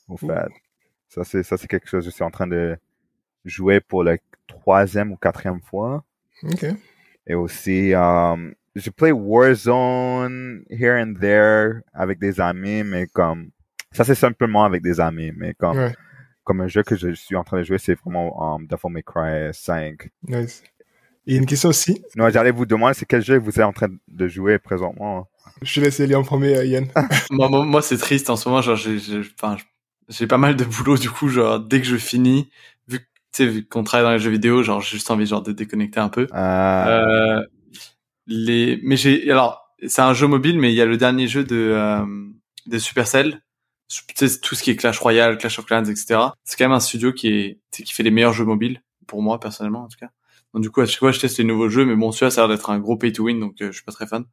au fait. Ça, c'est, ça, c'est quelque chose que je suis en train de jouer pour la troisième ou quatrième fois. Ok. Et aussi, um, je play Warzone here and there avec des amis, mais comme, ça c'est simplement avec des amis, mais comme, Ouais. comme un jeu que je suis en train de jouer, c'est vraiment um, Devil May Cry 5. Nice. Et une question aussi. Non, j'allais vous demander c'est quel jeu vous êtes en train de jouer présentement? Je te laisse aller en premier, euh, Yann. moi, moi, moi, c'est triste en ce moment. Genre, j'ai, enfin, j'ai pas mal de boulot. Du coup, genre, dès que je finis, vu que, tu sais, vu qu'on travaille dans les jeux vidéo, genre, j'ai juste envie, genre, de déconnecter un peu. Euh, Euh, les, mais j'ai, alors, c'est un jeu mobile, mais il y a le dernier jeu de, euh, de Supercell. Tu sais, tout ce qui est Clash Royale, Clash of Clans, etc. C'est quand même un studio qui est, qui fait les meilleurs jeux mobiles. Pour moi, personnellement, en tout cas. Donc du coup, à chaque fois, je teste les nouveaux jeux, mais bon, celui-là, ça a l'air d'être un gros pay to win, donc je suis pas très fan.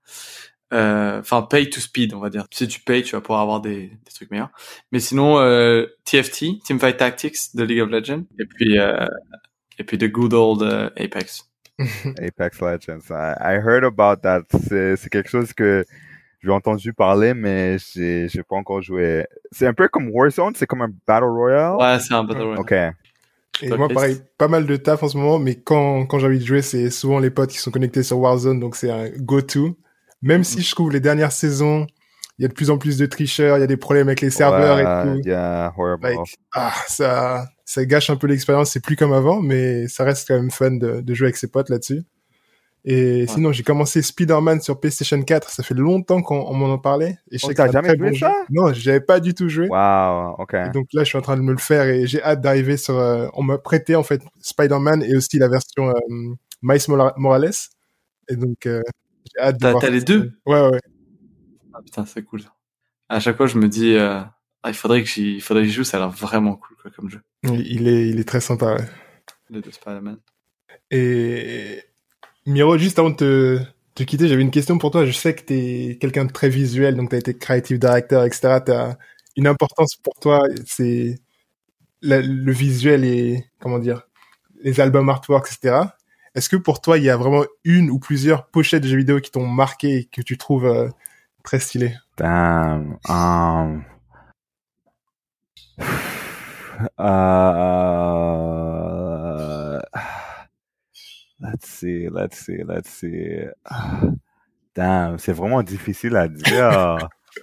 Enfin, pay to speed, on va dire. Si tu payes, tu vas pouvoir avoir des, des trucs meilleurs. Mais sinon, TFT, Teamfight Tactics de League of Legends, et puis et puis the good old Apex. Apex Legends. I, heard about that. C'est quelque chose que j'ai entendu parler, mais j'ai j'ai pas encore joué. C'est un peu comme Warzone, c'est comme un Battle Royale? Ouais, c'est un Battle Royale. Ok. Et moi, pareil, pas mal de taf en ce moment, mais quand, quand j'ai envie de jouer, c'est souvent les potes qui sont connectés sur Warzone, donc c'est un go-to. Même si je trouve les dernières saisons, il y a de plus en plus de tricheurs, il y a des problèmes avec les serveurs et tout. Yeah, horrible. ah, ça, ça gâche un peu l'expérience, c'est plus comme avant, mais ça reste quand même fun de, de jouer avec ses potes là-dessus. Et sinon, j'ai commencé Spider-Man sur PlayStation 4. Ça fait longtemps qu'on m'en en parlait. Et je sais oh, t'as jamais joué ça? Non, j'avais pas du tout joué. Wow, ok. donc là, je suis en train de me le faire et j'ai hâte d'arriver sur. Euh, on m'a prêté en fait Spider-Man et aussi la version euh, Miles Morales. Et donc, euh, j'ai hâte de voir. T'as les deux? Ouais, ouais. Ah putain, c'est cool. À chaque fois, je me dis, euh, ah, il faudrait que j'y, faudrait que j'y joue. Ça a l'air vraiment cool quoi, comme jeu. Il est, il est très sympa. Ouais. Les deux Spider-Man. Et Miro, juste avant de te, te quitter, j'avais une question pour toi. Je sais que tu es quelqu'un de très visuel, donc tu as été creative director, etc. Tu as une importance pour toi, c'est le visuel et, comment dire, les albums artwork, etc. Est-ce que pour toi, il y a vraiment une ou plusieurs pochettes de jeux vidéo qui t'ont marqué et que tu trouves euh, très stylées? Damn. Um... Uh... Let's see, let's see, let's see. damn, c'est vraiment difficile à dire.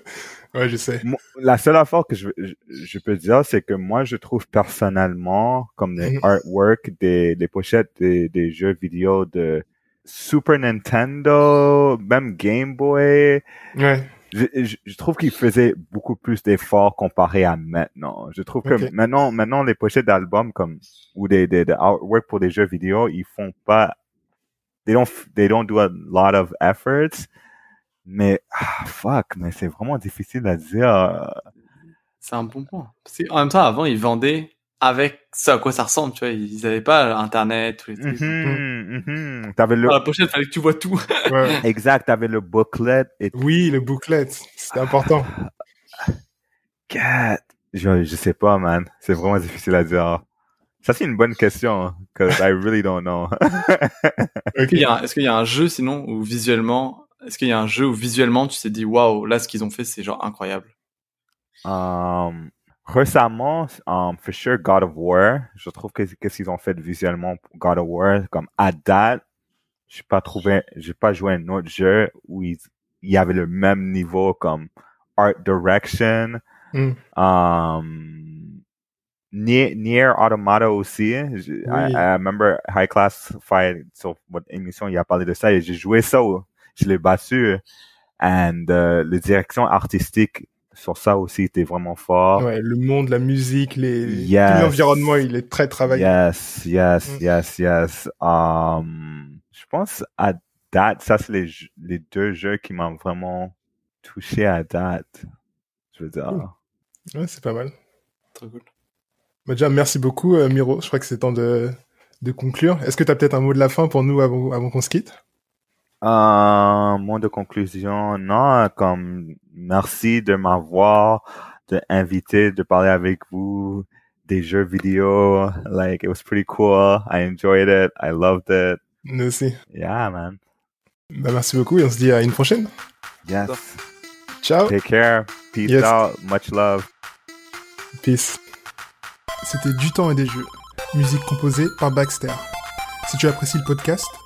ouais, je sais. La seule affaire que je, je, peux dire, c'est que moi, je trouve personnellement, comme les artwork des, des pochettes des, des jeux vidéo de Super Nintendo, même Game Boy. Ouais je, je, trouve qu'il faisait beaucoup plus d'efforts comparé à maintenant. Je trouve que maintenant, maintenant les pochettes d'albums comme ou des, des, des artwork pour des jeux vidéo, ils font pas, they don't, they don't do a lot of efforts. Mais ah, fuck, mais c'est vraiment difficile à dire. C'est un bon point. en même temps, avant, ils vendaient avec ça à quoi ça ressemble, tu vois. Ils avaient pas Internet, tous les trucs. Mm -hmm, T'avais le... Dans la pochette, fallait que tu vois tout. Ouais. exact, t'avais le booklet. Et... Oui, le booklet. C'était important. Cat. Je, je sais pas, man. C'est vraiment difficile à dire. Ça, c'est une bonne question, cause I really don't know. Est-ce qu'il y a un jeu, sinon, où visuellement, est-ce qu'il y a un jeu où visuellement, tu t'es dit, waouh, là, ce qu'ils ont fait, c'est genre incroyable? Um, récemment, um, for sure, God of War. Je trouve que qu'est-ce qu'ils ont fait visuellement pour God of War, comme à date, j'ai pas trouvé, j'ai pas joué un autre jeu où il, y avait le même niveau comme art direction. Mm. Um, Nier, Automata aussi. I, I, remember High Class Fight sur votre émission, il a parlé de ça et j'ai joué ça. Je l'ai battu. And uh, les directions artistiques sur ça aussi était vraiment fort. Ouais, le monde, la musique, les l'environnement, il est très travaillé. Yes, yes, mm. yes, yes. Um, je pense à date, ça c'est les, les deux jeux qui m'ont vraiment touché à date. Je veux dire. Ouais, c'est pas mal. Très cool. Bah, déjà, merci beaucoup, euh, Miro. Je crois que c'est temps de, de conclure. Est-ce que tu as peut-être un mot de la fin pour nous avant, avant qu'on se quitte? Euh, mot de conclusion, non, comme merci de m'avoir, de inviter, de parler avec vous des jeux vidéo. Like, it was pretty cool. I enjoyed it. I loved it. Nous aussi. Yeah, man. Bah, merci beaucoup et on se dit à une prochaine. Yes. Ciao. Take care. Peace out. Much love. Peace. C'était Du temps et des jeux. Musique composée par Baxter. Si tu apprécies le podcast,